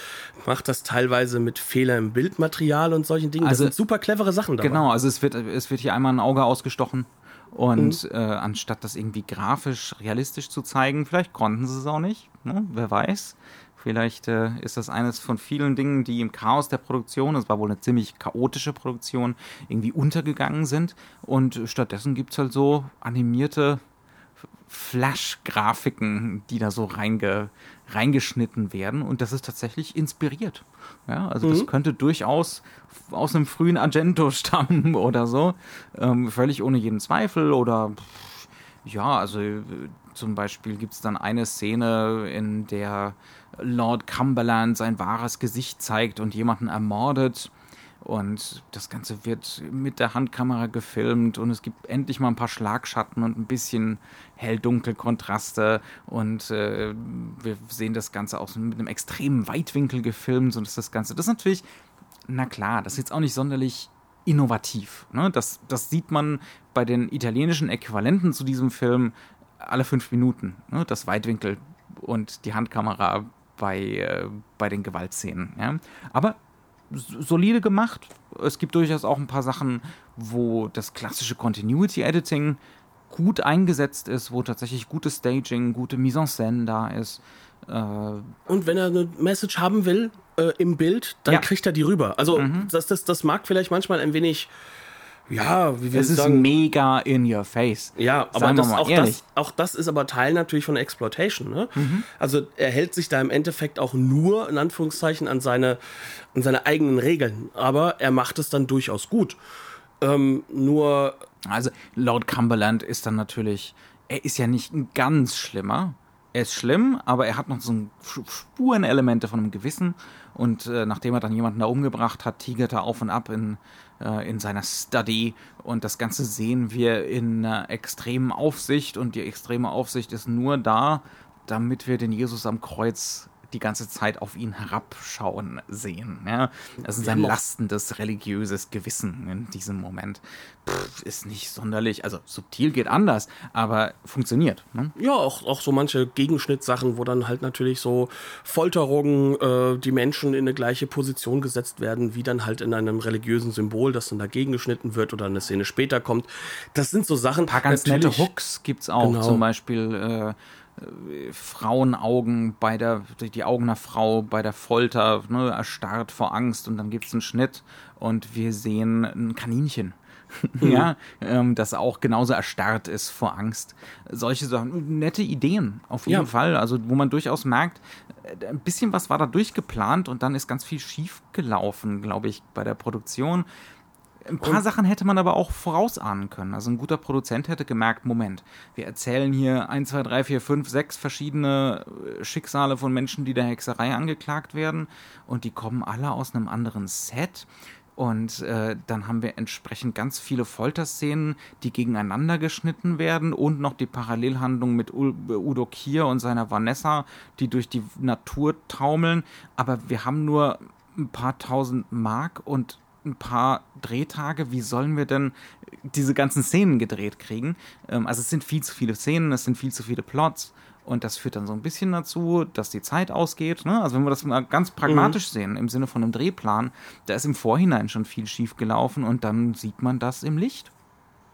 macht das teilweise mit Fehlern im Bildmaterial und solchen Dingen. Also, das sind super clevere Sachen dabei. Genau, also es wird, es wird hier einmal ein Auge ausgestochen und mhm. äh, anstatt das irgendwie grafisch realistisch zu zeigen, vielleicht konnten sie es auch nicht, ne? wer weiß. Vielleicht äh, ist das eines von vielen Dingen, die im Chaos der Produktion, es war wohl eine ziemlich chaotische Produktion, irgendwie untergegangen sind. Und stattdessen gibt es halt so animierte Flash-Grafiken, die da so reinge, reingeschnitten werden. Und das ist tatsächlich inspiriert. Ja, also mhm. das könnte durchaus aus einem frühen Argento stammen [LAUGHS] oder so. Ähm, völlig ohne jeden Zweifel. Oder ja, also äh, zum Beispiel gibt es dann eine Szene, in der Lord Cumberland sein wahres Gesicht zeigt und jemanden ermordet. Und das Ganze wird mit der Handkamera gefilmt und es gibt endlich mal ein paar Schlagschatten und ein bisschen hell-dunkel-Kontraste. Und äh, wir sehen das Ganze auch mit einem extremen Weitwinkel gefilmt. Und das, das Ganze, das ist natürlich, na klar, das ist jetzt auch nicht sonderlich innovativ. Ne? Das, das sieht man bei den italienischen Äquivalenten zu diesem Film alle fünf Minuten. Ne? Das Weitwinkel und die Handkamera bei, äh, bei den Gewaltszenen. Ja? Aber solide gemacht. Es gibt durchaus auch ein paar Sachen, wo das klassische Continuity Editing gut eingesetzt ist, wo tatsächlich gutes Staging, gute Mise en scène da ist. Äh und wenn er eine Message haben will äh, im Bild, dann ja. kriegt er die rüber. Also mhm. das, das, das mag vielleicht manchmal ein wenig ja, wie wir es ist sagen, mega in your face. Ja, aber das, auch, das, auch, das, ist aber Teil natürlich von Exploitation. Ne? Mhm. Also er hält sich da im Endeffekt auch nur in Anführungszeichen an seine, an seine eigenen Regeln, aber er macht es dann durchaus gut. Ähm, nur also Lord Cumberland ist dann natürlich, er ist ja nicht ein ganz schlimmer. Er ist schlimm, aber er hat noch so Spurenelemente von einem Gewissen. Und äh, nachdem er dann jemanden da umgebracht hat, tigert er auf und ab in äh, in seiner Study. Und das Ganze sehen wir in einer extremen Aufsicht. Und die extreme Aufsicht ist nur da, damit wir den Jesus am Kreuz die ganze Zeit auf ihn herabschauen sehen. Ja? Das ist ein lastendes religiöses Gewissen in diesem Moment. Pff, ist nicht sonderlich, also subtil geht anders, aber funktioniert. Ne? Ja, auch, auch so manche Gegenschnittsachen, wo dann halt natürlich so Folterungen, äh, die Menschen in eine gleiche Position gesetzt werden, wie dann halt in einem religiösen Symbol, das dann dagegen geschnitten wird oder eine Szene später kommt. Das sind so Sachen. Ein paar ganz nette Hooks gibt es auch, genau. zum Beispiel. Äh, Frauenaugen bei der, die Augen einer Frau bei der Folter, ne, erstarrt vor Angst und dann gibt es einen Schnitt und wir sehen ein Kaninchen mhm. [LAUGHS] ja, ähm, das auch genauso erstarrt ist vor Angst. Solche Sachen, nette Ideen auf jeden ja. Fall, also wo man durchaus merkt, äh, ein bisschen was war da durchgeplant und dann ist ganz viel schief gelaufen, glaube ich, bei der Produktion. Ein paar und Sachen hätte man aber auch vorausahnen können. Also ein guter Produzent hätte gemerkt, Moment, wir erzählen hier 1, 2, 3, 4, 5, 6 verschiedene äh, Schicksale von Menschen, die der Hexerei angeklagt werden und die kommen alle aus einem anderen Set. Und äh, dann haben wir entsprechend ganz viele Folterszenen, die gegeneinander geschnitten werden und noch die Parallelhandlung mit Udo Kier und seiner Vanessa, die durch die Natur taumeln. Aber wir haben nur ein paar tausend Mark und ein paar Drehtage, wie sollen wir denn diese ganzen Szenen gedreht kriegen? Ähm, also es sind viel zu viele Szenen, es sind viel zu viele Plots und das führt dann so ein bisschen dazu, dass die Zeit ausgeht. Ne? Also wenn wir das mal ganz pragmatisch mhm. sehen, im Sinne von einem Drehplan, da ist im Vorhinein schon viel schief gelaufen und dann sieht man das im Licht.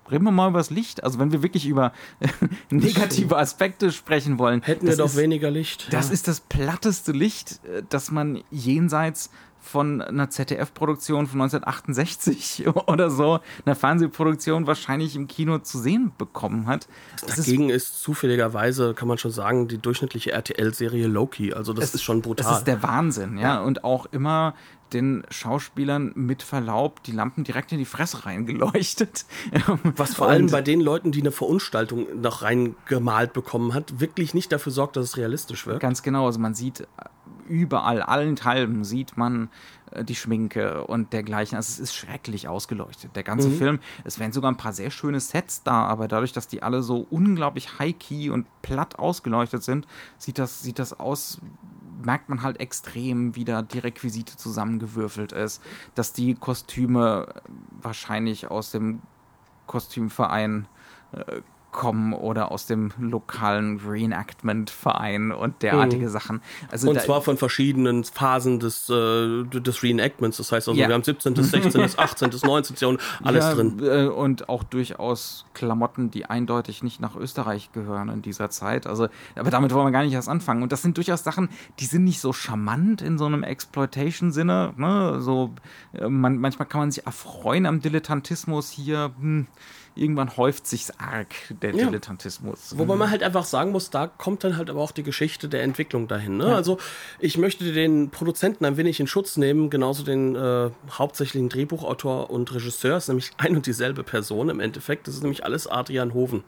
Reden wir mal über das Licht. Also wenn wir wirklich über [LAUGHS] negative Aspekte sprechen wollen. Hätten wir doch ist, weniger Licht. Das ja. ist das platteste Licht, äh, das man jenseits von einer ZDF-Produktion von 1968 [LAUGHS] oder so, einer Fernsehproduktion wahrscheinlich im Kino zu sehen bekommen hat. Das Dagegen ist, ist, zufälligerweise, kann man schon sagen, die durchschnittliche RTL-Serie Loki. Also das ist schon brutal. Das ist der Wahnsinn, ja. ja. Und auch immer den Schauspielern mit Verlaub die Lampen direkt in die Fresse reingeleuchtet. [LAUGHS] Was vor allem bei den Leuten, die eine Verunstaltung noch reingemalt bekommen hat, wirklich nicht dafür sorgt, dass es realistisch wird. Ganz genau. Also man sieht überall, allenthalben sieht man äh, die Schminke und dergleichen. Also es ist schrecklich ausgeleuchtet, der ganze mhm. Film. Es wären sogar ein paar sehr schöne Sets da, aber dadurch, dass die alle so unglaublich high-key und platt ausgeleuchtet sind, sieht das, sieht das aus, merkt man halt extrem, wie da die Requisite zusammengewürfelt ist, dass die Kostüme wahrscheinlich aus dem Kostümverein äh, kommen oder aus dem lokalen Reenactment-Verein und derartige mhm. Sachen. Also und zwar von verschiedenen Phasen des, äh, des Reenactments. Das heißt also, ja. wir haben 17., 16., 18., 19. Jahrhundert, [LAUGHS] alles ja, drin. Äh, und auch durchaus Klamotten, die eindeutig nicht nach Österreich gehören in dieser Zeit. Also, aber damit wollen wir gar nicht erst anfangen. Und das sind durchaus Sachen, die sind nicht so charmant in so einem Exploitation-Sinne. Ne? So, äh, man, manchmal kann man sich erfreuen am Dilettantismus hier. Hm, irgendwann häuft sich's arg, der ja. Dilettantismus. Wobei man halt einfach sagen muss, da kommt dann halt aber auch die Geschichte der Entwicklung dahin. Ne? Ja. Also ich möchte den Produzenten ein wenig in Schutz nehmen, genauso den äh, hauptsächlichen Drehbuchautor und Regisseur, ist nämlich ein und dieselbe Person im Endeffekt. Das ist nämlich alles Adrian Hoven.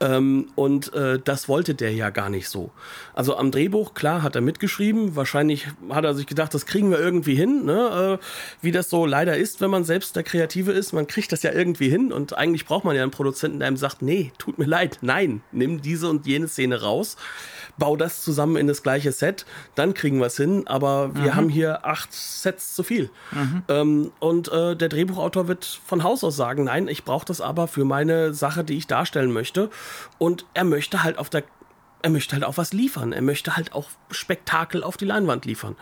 Ähm, und äh, das wollte der ja gar nicht so. Also am Drehbuch, klar, hat er mitgeschrieben. Wahrscheinlich hat er sich gedacht, das kriegen wir irgendwie hin. Ne? Äh, wie das so leider ist, wenn man selbst der Kreative ist. Man kriegt das ja irgendwie hin und eigentlich braucht braucht man ja einen Produzenten, der einem sagt, nee, tut mir leid, nein, nimm diese und jene Szene raus, bau das zusammen in das gleiche Set, dann kriegen wir es hin, aber wir mhm. haben hier acht Sets zu viel. Mhm. Ähm, und äh, der Drehbuchautor wird von Haus aus sagen, nein, ich brauche das aber für meine Sache, die ich darstellen möchte. Und er möchte halt auf der er möchte halt auch was liefern. Er möchte halt auch Spektakel auf die Leinwand liefern.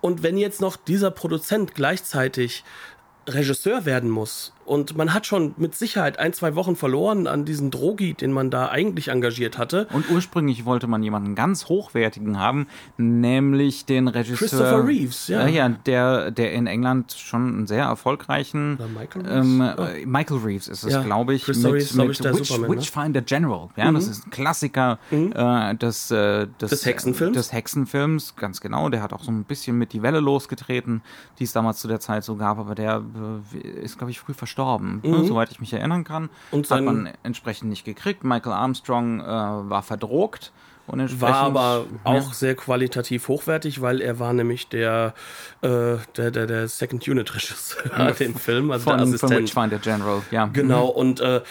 Und wenn jetzt noch dieser Produzent gleichzeitig Regisseur werden muss und man hat schon mit Sicherheit ein, zwei Wochen verloren an diesen Drogi, den man da eigentlich engagiert hatte. Und ursprünglich wollte man jemanden ganz hochwertigen haben, nämlich den Regisseur. Christopher Reeves, ja. Äh, ja, der, der in England schon einen sehr erfolgreichen. Michael Reeves? Ähm, oh. Michael Reeves ist es, ja. glaube ich. Christopher mit, Reeves, mit ich, der Witch, Superman, ne? Witchfinder General. Ja, mhm. das ist ein Klassiker mhm. äh, des, äh, des, des Hexenfilms. Des Hexenfilms, ganz genau. Der hat auch so ein bisschen mit die Welle losgetreten, die es damals zu der Zeit so gab, aber der äh, ist, glaube ich, früh verstorben gestorben, ne, mhm. soweit ich mich erinnern kann. Und hat man entsprechend nicht gekriegt. Michael Armstrong äh, war verdrogt. Und war aber auch sehr qualitativ hochwertig, weil er war nämlich der, äh, der, der, der Second Unit Regisseur den [LAUGHS] Film, also von, der Assistent. Von Witchfinder General, ja. Genau, mhm. und äh,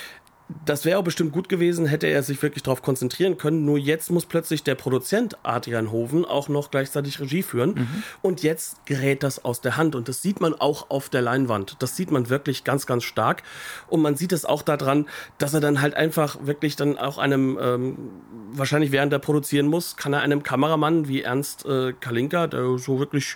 das wäre auch bestimmt gut gewesen, hätte er sich wirklich darauf konzentrieren können. Nur jetzt muss plötzlich der Produzent Adrian Hoven auch noch gleichzeitig Regie führen. Mhm. Und jetzt gerät das aus der Hand. Und das sieht man auch auf der Leinwand. Das sieht man wirklich ganz, ganz stark. Und man sieht es auch daran, dass er dann halt einfach wirklich dann auch einem, ähm, wahrscheinlich während er produzieren muss, kann er einem Kameramann wie Ernst äh, Kalinka, der so wirklich,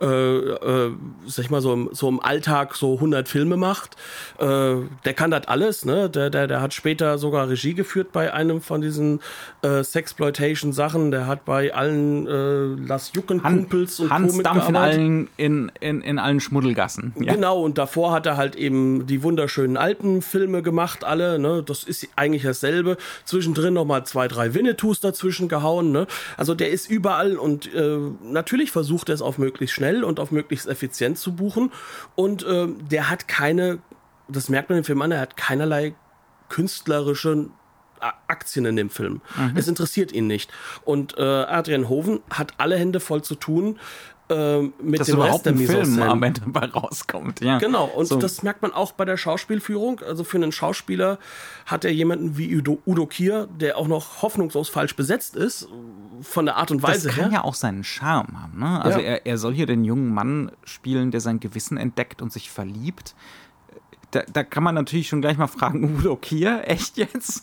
äh, äh, sag ich mal, so im, so im Alltag so 100 Filme macht, äh, der kann das alles, ne? Der der, der hat später sogar Regie geführt bei einem von diesen äh, Sexploitation-Sachen. Der hat bei allen äh, Las Jucken-Kumpels und Hans Co. Dampf in allen, in, in, in allen Schmuddelgassen. Ja. Genau, und davor hat er halt eben die wunderschönen Alpenfilme gemacht, alle. Ne? Das ist eigentlich dasselbe. Zwischendrin nochmal zwei, drei Winnetous dazwischen gehauen. Ne? Also der ist überall und äh, natürlich versucht er es auf möglichst schnell und auf möglichst effizient zu buchen. Und äh, der hat keine, das merkt man im Film an, er hat keinerlei künstlerische Aktien in dem Film. Mhm. Es interessiert ihn nicht. Und äh, Adrian Hoven hat alle Hände voll zu tun, äh, mit Dass dem überhaupt Rest der Film am Ende [LAUGHS] bei rauskommt. Ja. Genau, und so. das merkt man auch bei der Schauspielführung. Also für einen Schauspieler hat er jemanden wie Udo, Udo Kier, der auch noch hoffnungslos falsch besetzt ist, von der Art und Weise her. Das kann her. ja auch seinen Charme haben. Ne? Also ja. er, er soll hier den jungen Mann spielen, der sein Gewissen entdeckt und sich verliebt da, da kann man natürlich schon gleich mal fragen, [LAUGHS] Udo Kier, echt jetzt?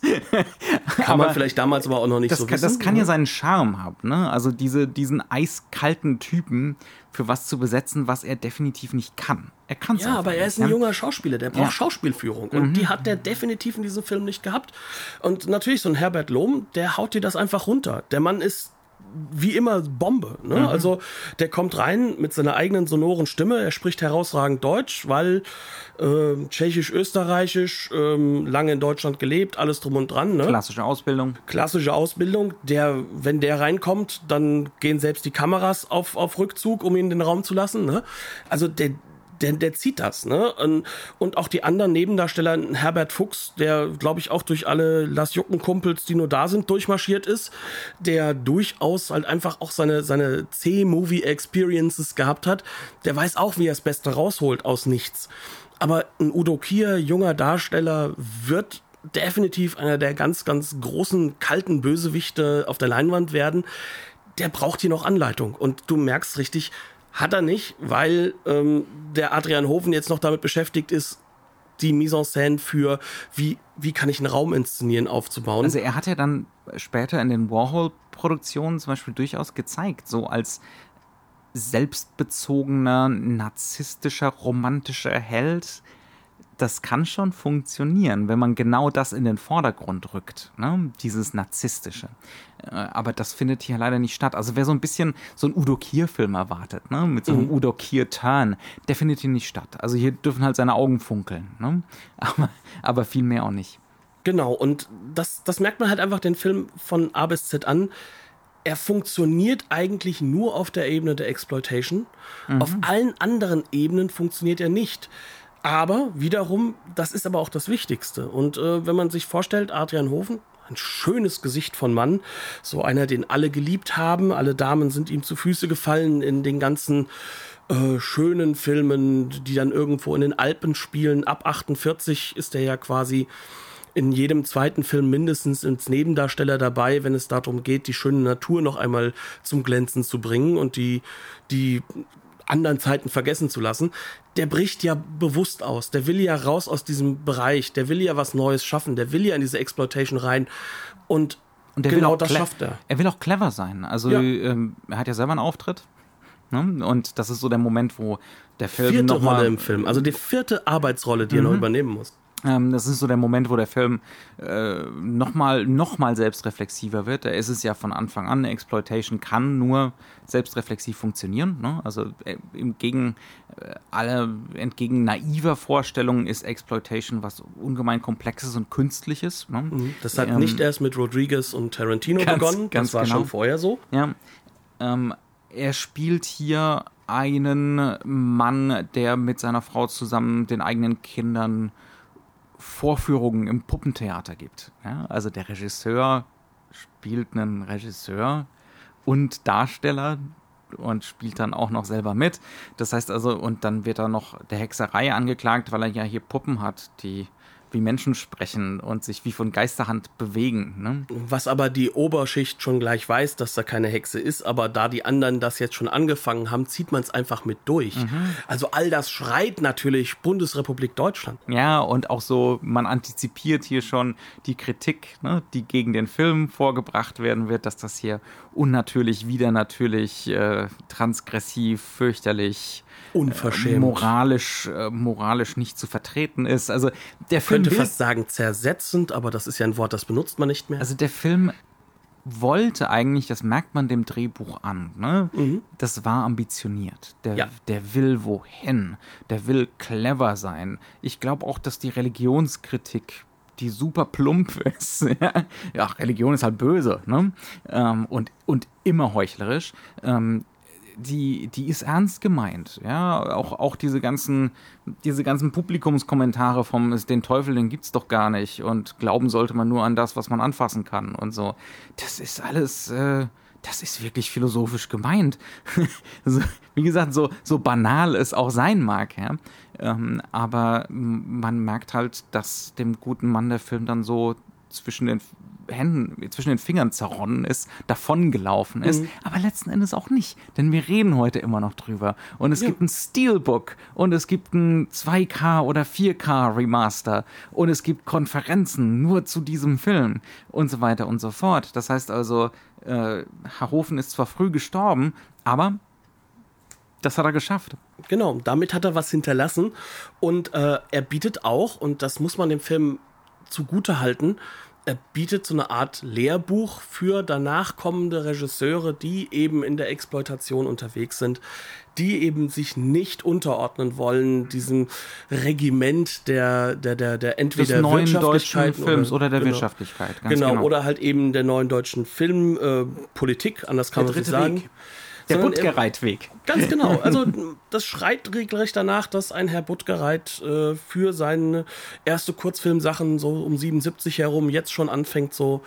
kann man vielleicht damals aber auch noch nicht so kann, wissen. Das kann ja seinen Charme haben, ne? Also diese, diesen eiskalten Typen für was zu besetzen, was er definitiv nicht kann. Er kann es Ja, aber er ist ein junger Schauspieler, der braucht ja. Schauspielführung. Und mhm. die hat der definitiv in diesem Film nicht gehabt. Und natürlich so ein Herbert Lohm, der haut dir das einfach runter. Der Mann ist wie immer Bombe. Ne? Mhm. Also der kommt rein mit seiner eigenen sonoren Stimme. Er spricht herausragend Deutsch, weil äh, tschechisch-österreichisch, äh, lange in Deutschland gelebt, alles drum und dran. Ne? Klassische Ausbildung. Klassische Ausbildung. Der, wenn der reinkommt, dann gehen selbst die Kameras auf, auf Rückzug, um ihn in den Raum zu lassen. Ne? Also der, der, der zieht das, ne? Und auch die anderen Nebendarsteller, Herbert Fuchs, der, glaube ich, auch durch alle Lass Jucken-Kumpels, die nur da sind, durchmarschiert ist, der durchaus halt einfach auch seine, seine C-Movie-Experiences gehabt hat, der weiß auch, wie er das Beste rausholt aus nichts. Aber ein Udo Kier, junger Darsteller, wird definitiv einer der ganz, ganz großen, kalten Bösewichte auf der Leinwand werden. Der braucht hier noch Anleitung. Und du merkst richtig, hat er nicht, weil ähm, der Adrian Hofen jetzt noch damit beschäftigt ist, die Mise en scène für, wie, wie kann ich einen Raum inszenieren, aufzubauen. Also er hat ja dann später in den Warhol-Produktionen zum Beispiel durchaus gezeigt, so als selbstbezogener, narzisstischer, romantischer Held, das kann schon funktionieren, wenn man genau das in den Vordergrund rückt, ne? dieses Narzisstische. Äh, aber das findet hier leider nicht statt. Also wer so ein bisschen so einen Udo Kier-Film erwartet, ne? mit so einem mhm. Udo Kier-Turn, der findet hier nicht statt. Also hier dürfen halt seine Augen funkeln, ne? [LAUGHS] aber, aber viel mehr auch nicht. Genau, und das, das merkt man halt einfach den Film von A bis Z an er funktioniert eigentlich nur auf der Ebene der Exploitation. Mhm. Auf allen anderen Ebenen funktioniert er nicht. Aber wiederum, das ist aber auch das Wichtigste. Und äh, wenn man sich vorstellt, Adrian Hofen, ein schönes Gesicht von Mann, so einer, den alle geliebt haben, alle Damen sind ihm zu Füße gefallen in den ganzen äh, schönen Filmen, die dann irgendwo in den Alpen spielen. Ab 48 ist er ja quasi in jedem zweiten Film mindestens ins Nebendarsteller dabei, wenn es darum geht, die schöne Natur noch einmal zum Glänzen zu bringen und die, die anderen Zeiten vergessen zu lassen, der bricht ja bewusst aus. Der will ja raus aus diesem Bereich. Der will ja was Neues schaffen. Der will ja in diese Exploitation rein. Und, und genau das schafft er. Er will auch clever sein. Also ja. ähm, er hat ja selber einen Auftritt. Ne? Und das ist so der Moment, wo der Film. Vierte Rolle im Film. Also die vierte Arbeitsrolle, die mhm. er noch mhm. übernehmen muss. Ähm, das ist so der Moment, wo der Film äh, nochmal noch mal selbstreflexiver wird. Da ist es ja von Anfang an, Exploitation kann nur selbstreflexiv funktionieren. Ne? Also äh, entgegen äh, aller, entgegen naiver Vorstellungen ist Exploitation was ungemein Komplexes und Künstliches. Ne? Mhm. Das hat ähm, nicht erst mit Rodriguez und Tarantino ganz, begonnen, ganz das war genau. schon vorher so. Ja. Ähm, er spielt hier einen Mann, der mit seiner Frau zusammen den eigenen Kindern Vorführungen im Puppentheater gibt. Ja, also der Regisseur spielt einen Regisseur und Darsteller und spielt dann auch noch selber mit. Das heißt also, und dann wird er noch der Hexerei angeklagt, weil er ja hier Puppen hat, die wie Menschen sprechen und sich wie von Geisterhand bewegen. Ne? Was aber die Oberschicht schon gleich weiß, dass da keine Hexe ist, aber da die anderen das jetzt schon angefangen haben, zieht man es einfach mit durch. Mhm. Also all das schreit natürlich Bundesrepublik Deutschland. Ja, und auch so, man antizipiert hier schon die Kritik, ne, die gegen den Film vorgebracht werden wird, dass das hier unnatürlich, widernatürlich, äh, transgressiv, fürchterlich unverschämt moralisch, äh, moralisch nicht zu vertreten ist. Also der Film könnte fast sagen zersetzend, aber das ist ja ein Wort, das benutzt man nicht mehr. Also der Film wollte eigentlich, das merkt man dem Drehbuch an, ne? Mhm. das war ambitioniert. Der, ja. der will wohin, der will clever sein. Ich glaube auch, dass die Religionskritik die super plump [LAUGHS] ist. ja, Religion ist halt böse ne? Ähm, und, und immer heuchlerisch. Ähm, die, die ist ernst gemeint. Ja, auch, auch diese ganzen, diese ganzen Publikumskommentare vom den Teufel, den gibt's doch gar nicht und glauben sollte man nur an das, was man anfassen kann und so. Das ist alles, äh, das ist wirklich philosophisch gemeint. [LAUGHS] wie gesagt, so, so banal es auch sein mag, ja. Ähm, aber man merkt halt, dass dem guten Mann der Film dann so zwischen den Händen, zwischen den Fingern zerronnen ist, davongelaufen ist, mhm. aber letzten Endes auch nicht, denn wir reden heute immer noch drüber. Und es ja. gibt ein Steelbook und es gibt ein 2K oder 4K Remaster und es gibt Konferenzen nur zu diesem Film und so weiter und so fort. Das heißt also, äh, Herr Hofen ist zwar früh gestorben, aber das hat er geschafft. Genau, damit hat er was hinterlassen und äh, er bietet auch, und das muss man dem Film zugute halten, er bietet so eine Art Lehrbuch für danach kommende Regisseure, die eben in der Exploitation unterwegs sind, die eben sich nicht unterordnen wollen diesem Regiment der der der der entweder Des neuen deutschen Films oder, oder der genau, Wirtschaftlichkeit. Genau, genau, oder halt eben der neuen deutschen Filmpolitik, äh, anders kann der man es sagen. Weg. Der Buttgereit-Weg. Ganz genau. [LAUGHS] Also das schreit regelrecht danach, dass ein Herr Buttgereit äh, für seine erste Kurzfilmsachen so um 77 herum jetzt schon anfängt, so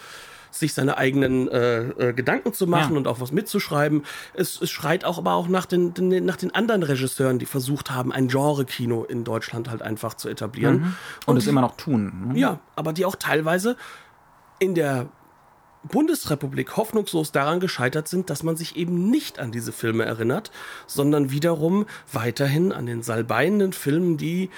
sich seine eigenen äh, äh, Gedanken zu machen ja. und auch was mitzuschreiben. Es, es schreit auch aber auch nach den, den, nach den anderen Regisseuren, die versucht haben, ein Genre-Kino in Deutschland halt einfach zu etablieren. Mhm. Und, und es immer noch tun. Ne? Ja, aber die auch teilweise in der Bundesrepublik hoffnungslos daran gescheitert sind, dass man sich eben nicht an diese Filme erinnert, sondern wiederum weiterhin an den salbeinenden Filmen, die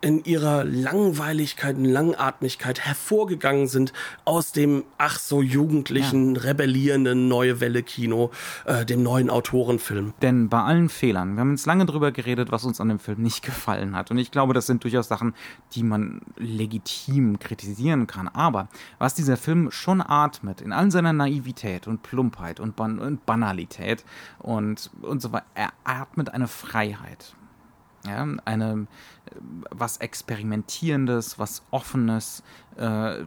in ihrer Langweiligkeit und Langatmigkeit hervorgegangen sind aus dem ach so jugendlichen, ja. rebellierenden Neue Welle Kino, äh, dem neuen Autorenfilm. Denn bei allen Fehlern, wir haben jetzt lange drüber geredet, was uns an dem Film nicht gefallen hat. Und ich glaube, das sind durchaus Sachen, die man legitim kritisieren kann. Aber was dieser Film schon atmet, in all seiner Naivität und Plumpheit und, Ban und Banalität und, und so weiter, er atmet eine Freiheit. Ja, eine was Experimentierendes, was Offenes. Äh,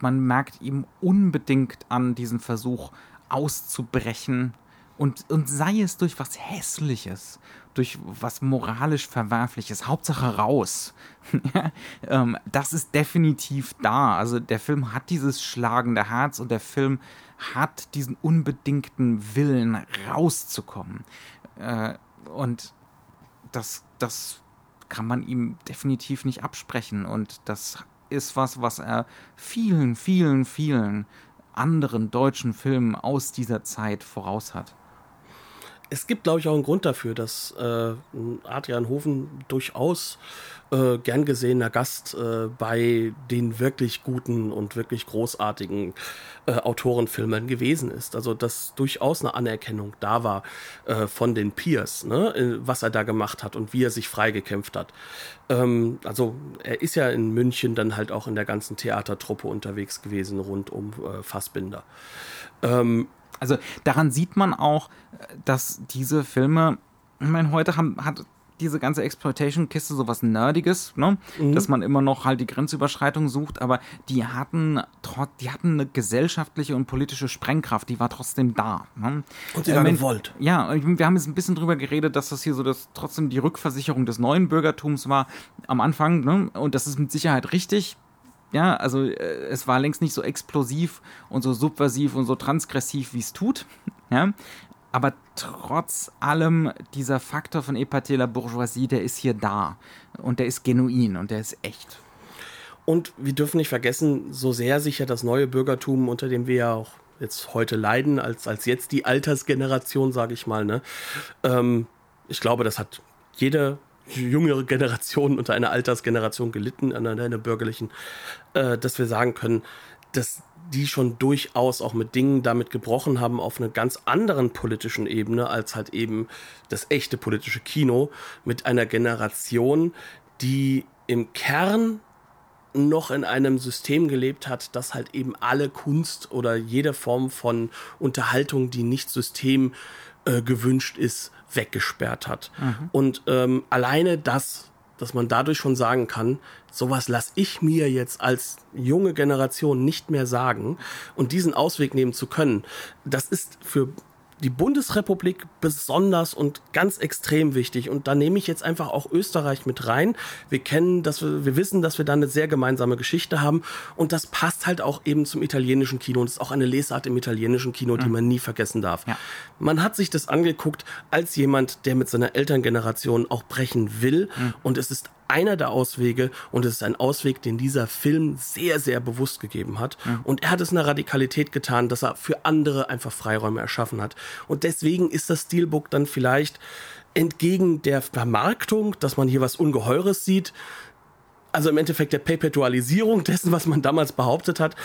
man merkt ihm unbedingt an diesen Versuch auszubrechen und, und sei es durch was Hässliches, durch was moralisch Verwerfliches, Hauptsache raus. [LAUGHS] ähm, das ist definitiv da. Also der Film hat dieses schlagende Herz und der Film hat diesen unbedingten Willen rauszukommen. Äh, und das, das kann man ihm definitiv nicht absprechen. Und das ist was, was er vielen, vielen, vielen anderen deutschen Filmen aus dieser Zeit voraus hat es gibt, glaube ich, auch einen Grund dafür, dass äh, Adrian Hofen durchaus äh, gern gesehener Gast äh, bei den wirklich guten und wirklich großartigen äh, Autorenfilmen gewesen ist. Also dass durchaus eine Anerkennung da war äh, von den Peers, ne? Äh, was er da gemacht hat und wie er sich freigekämpft hat. Ähm, also er ist ja in München dann halt auch in der ganzen Theatertruppe unterwegs gewesen rund um Fassbinder. Ähm, also daran sieht man auch, dass diese Filme, ich meine, heute haben, hat diese ganze Exploitation-Kiste sowas Nerdiges, ne? Mhm. dass man immer noch halt die Grenzüberschreitung sucht, aber die hatten, die hatten eine gesellschaftliche und politische Sprengkraft, die war trotzdem da. Ne? Und sie äh, gewollt. Ja, wir haben jetzt ein bisschen drüber geredet, dass das hier so das trotzdem die Rückversicherung des neuen Bürgertums war am Anfang, ne? und das ist mit Sicherheit richtig. Ja, also äh, es war längst nicht so explosiv und so subversiv und so transgressiv, wie es tut. [LAUGHS] Ja, aber trotz allem dieser Faktor von Epathie la Bourgeoisie, der ist hier da und der ist genuin und der ist echt. Und wir dürfen nicht vergessen, so sehr sich ja das neue Bürgertum, unter dem wir ja auch jetzt heute leiden, als, als jetzt die Altersgeneration, sage ich mal, ne? Ähm, ich glaube, das hat jede jüngere Generation unter einer Altersgeneration gelitten, an einer, bürgerlichen, äh, dass wir sagen können, dass die schon durchaus auch mit Dingen damit gebrochen haben auf einer ganz anderen politischen Ebene als halt eben das echte politische Kino mit einer Generation, die im Kern noch in einem System gelebt hat, das halt eben alle Kunst oder jede Form von Unterhaltung, die nicht System äh, gewünscht ist, weggesperrt hat. Mhm. Und ähm, alleine das, dass man dadurch schon sagen kann, sowas lasse ich mir jetzt als junge Generation nicht mehr sagen und diesen Ausweg nehmen zu können, das ist für die Bundesrepublik besonders und ganz extrem wichtig. Und da nehme ich jetzt einfach auch Österreich mit rein. Wir kennen, dass wir, wir wissen, dass wir da eine sehr gemeinsame Geschichte haben. Und das passt halt auch eben zum italienischen Kino. Und ist auch eine Lesart im italienischen Kino, die mhm. man nie vergessen darf. Ja. Man hat sich das angeguckt als jemand, der mit seiner Elterngeneration auch brechen will. Mhm. Und es ist einer der Auswege und es ist ein Ausweg, den dieser Film sehr, sehr bewusst gegeben hat. Mhm. Und er hat es in einer Radikalität getan, dass er für andere einfach Freiräume erschaffen hat. Und deswegen ist das Steelbook dann vielleicht entgegen der Vermarktung, dass man hier was Ungeheures sieht, also im Endeffekt der Perpetualisierung dessen, was man damals behauptet hat,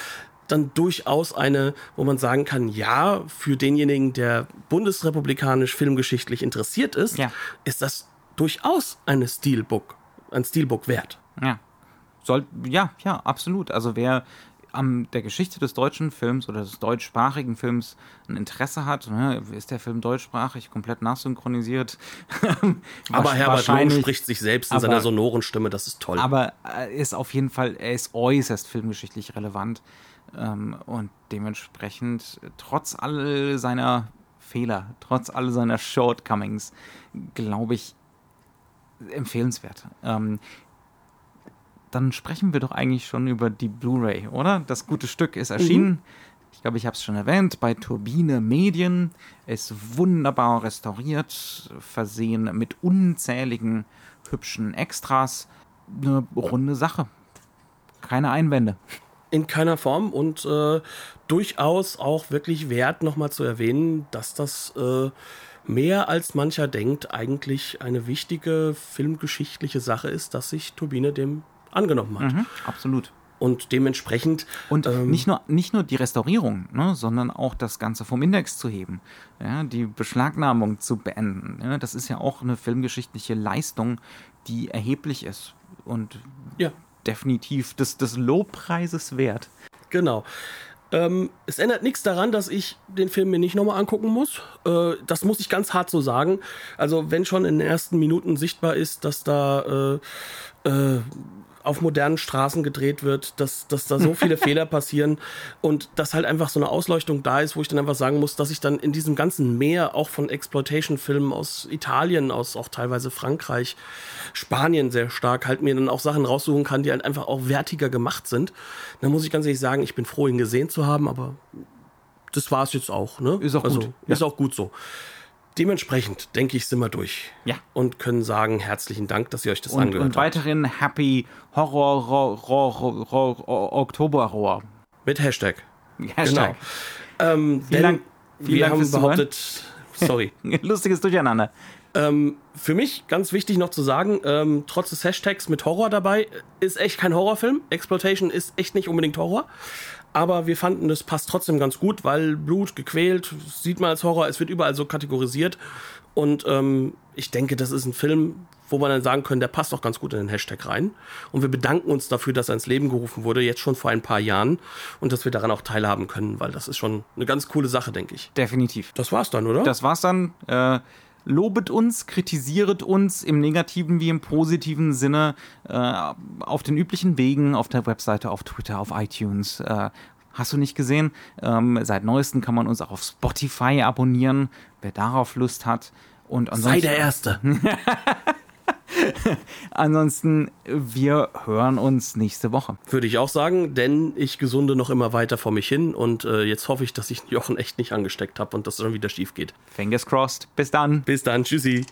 dann durchaus eine, wo man sagen kann, ja, für denjenigen, der bundesrepublikanisch filmgeschichtlich interessiert ist, ja. ist das durchaus eine Steelbook ein Steelbook wert. Ja. Soll, ja, ja, absolut. Also wer an der Geschichte des deutschen Films oder des deutschsprachigen Films ein Interesse hat, ne, ist der Film deutschsprachig komplett nachsynchronisiert. [LAUGHS] aber Herbert Lohn spricht sich selbst in aber, seiner sonoren Stimme, das ist toll. Aber er ist auf jeden Fall, er ist äußerst filmgeschichtlich relevant ähm, und dementsprechend trotz all seiner Fehler, trotz all seiner Shortcomings, glaube ich, empfehlenswert. Ähm, dann sprechen wir doch eigentlich schon über die Blu-ray, oder? Das gute Stück ist erschienen. Mhm. Ich glaube, ich habe es schon erwähnt, bei Turbine Medien. Ist wunderbar restauriert, versehen mit unzähligen hübschen Extras. Eine runde Sache. Keine Einwände. In keiner Form und äh, durchaus auch wirklich wert, nochmal zu erwähnen, dass das äh, mehr als mancher denkt, eigentlich eine wichtige filmgeschichtliche Sache ist, dass sich Turbine dem angenommen hat. Mhm, absolut. Und dementsprechend. Und ähm, nicht, nur, nicht nur die Restaurierung, ne, sondern auch das Ganze vom Index zu heben, ja, die Beschlagnahmung zu beenden. Ja, das ist ja auch eine filmgeschichtliche Leistung, die erheblich ist und ja. definitiv des, des Lobpreises wert. Genau. Ähm, es ändert nichts daran, dass ich den Film mir nicht nochmal angucken muss. Äh, das muss ich ganz hart so sagen. Also wenn schon in den ersten Minuten sichtbar ist, dass da äh, äh, auf modernen Straßen gedreht wird, dass, dass da so viele [LAUGHS] Fehler passieren und dass halt einfach so eine Ausleuchtung da ist, wo ich dann einfach sagen muss, dass ich dann in diesem ganzen Meer auch von Exploitation-Filmen aus Italien, aus auch teilweise Frankreich, Spanien sehr stark, halt mir dann auch Sachen raussuchen kann, die halt einfach auch wertiger gemacht sind. Da muss ich ganz ehrlich sagen, ich bin froh, ihn gesehen zu haben, aber das war es jetzt auch. Ne? Ist auch also, gut. Ist ja. auch gut so. Dementsprechend, denke ich, sind wir durch. Ja. Und können sagen, herzlichen Dank, dass ihr euch das und, angehört habt. Und weiterhin Happy Horror, Horror, Horror, Horror Oktober Horror. Mit Hashtag. Hashtag. Genau. Ähm, vielen Dank. Vielen wir Dank haben behauptet, sorry. [LAUGHS] Lustiges Durcheinander. Ähm, für mich ganz wichtig noch zu sagen, ähm, trotz des Hashtags mit Horror dabei, ist echt kein Horrorfilm. Exploitation ist echt nicht unbedingt Horror aber wir fanden, das passt trotzdem ganz gut, weil Blut, gequält, sieht man als Horror, es wird überall so kategorisiert. Und ähm, ich denke, das ist ein Film, wo man dann sagen können, der passt auch ganz gut in den Hashtag rein. Und wir bedanken uns dafür, dass er ins Leben gerufen wurde, jetzt schon vor ein paar Jahren, und dass wir daran auch teilhaben können, weil das ist schon eine ganz coole Sache, denke ich. Definitiv. Das war's dann, oder? Das war's dann. Äh lobet uns, kritisiert uns im negativen wie im positiven Sinne äh, auf den üblichen Wegen, auf der Webseite, auf Twitter, auf iTunes. Äh, hast du nicht gesehen? Ähm, seit neuestem kann man uns auch auf Spotify abonnieren, wer darauf Lust hat. Und Sei der Erste. [LAUGHS] [LAUGHS] Ansonsten, wir hören uns nächste Woche. Würde ich auch sagen, denn ich gesunde noch immer weiter vor mich hin und äh, jetzt hoffe ich, dass ich Jochen echt nicht angesteckt habe und dass es dann wieder schief geht. Fingers crossed. Bis dann. Bis dann. Tschüssi.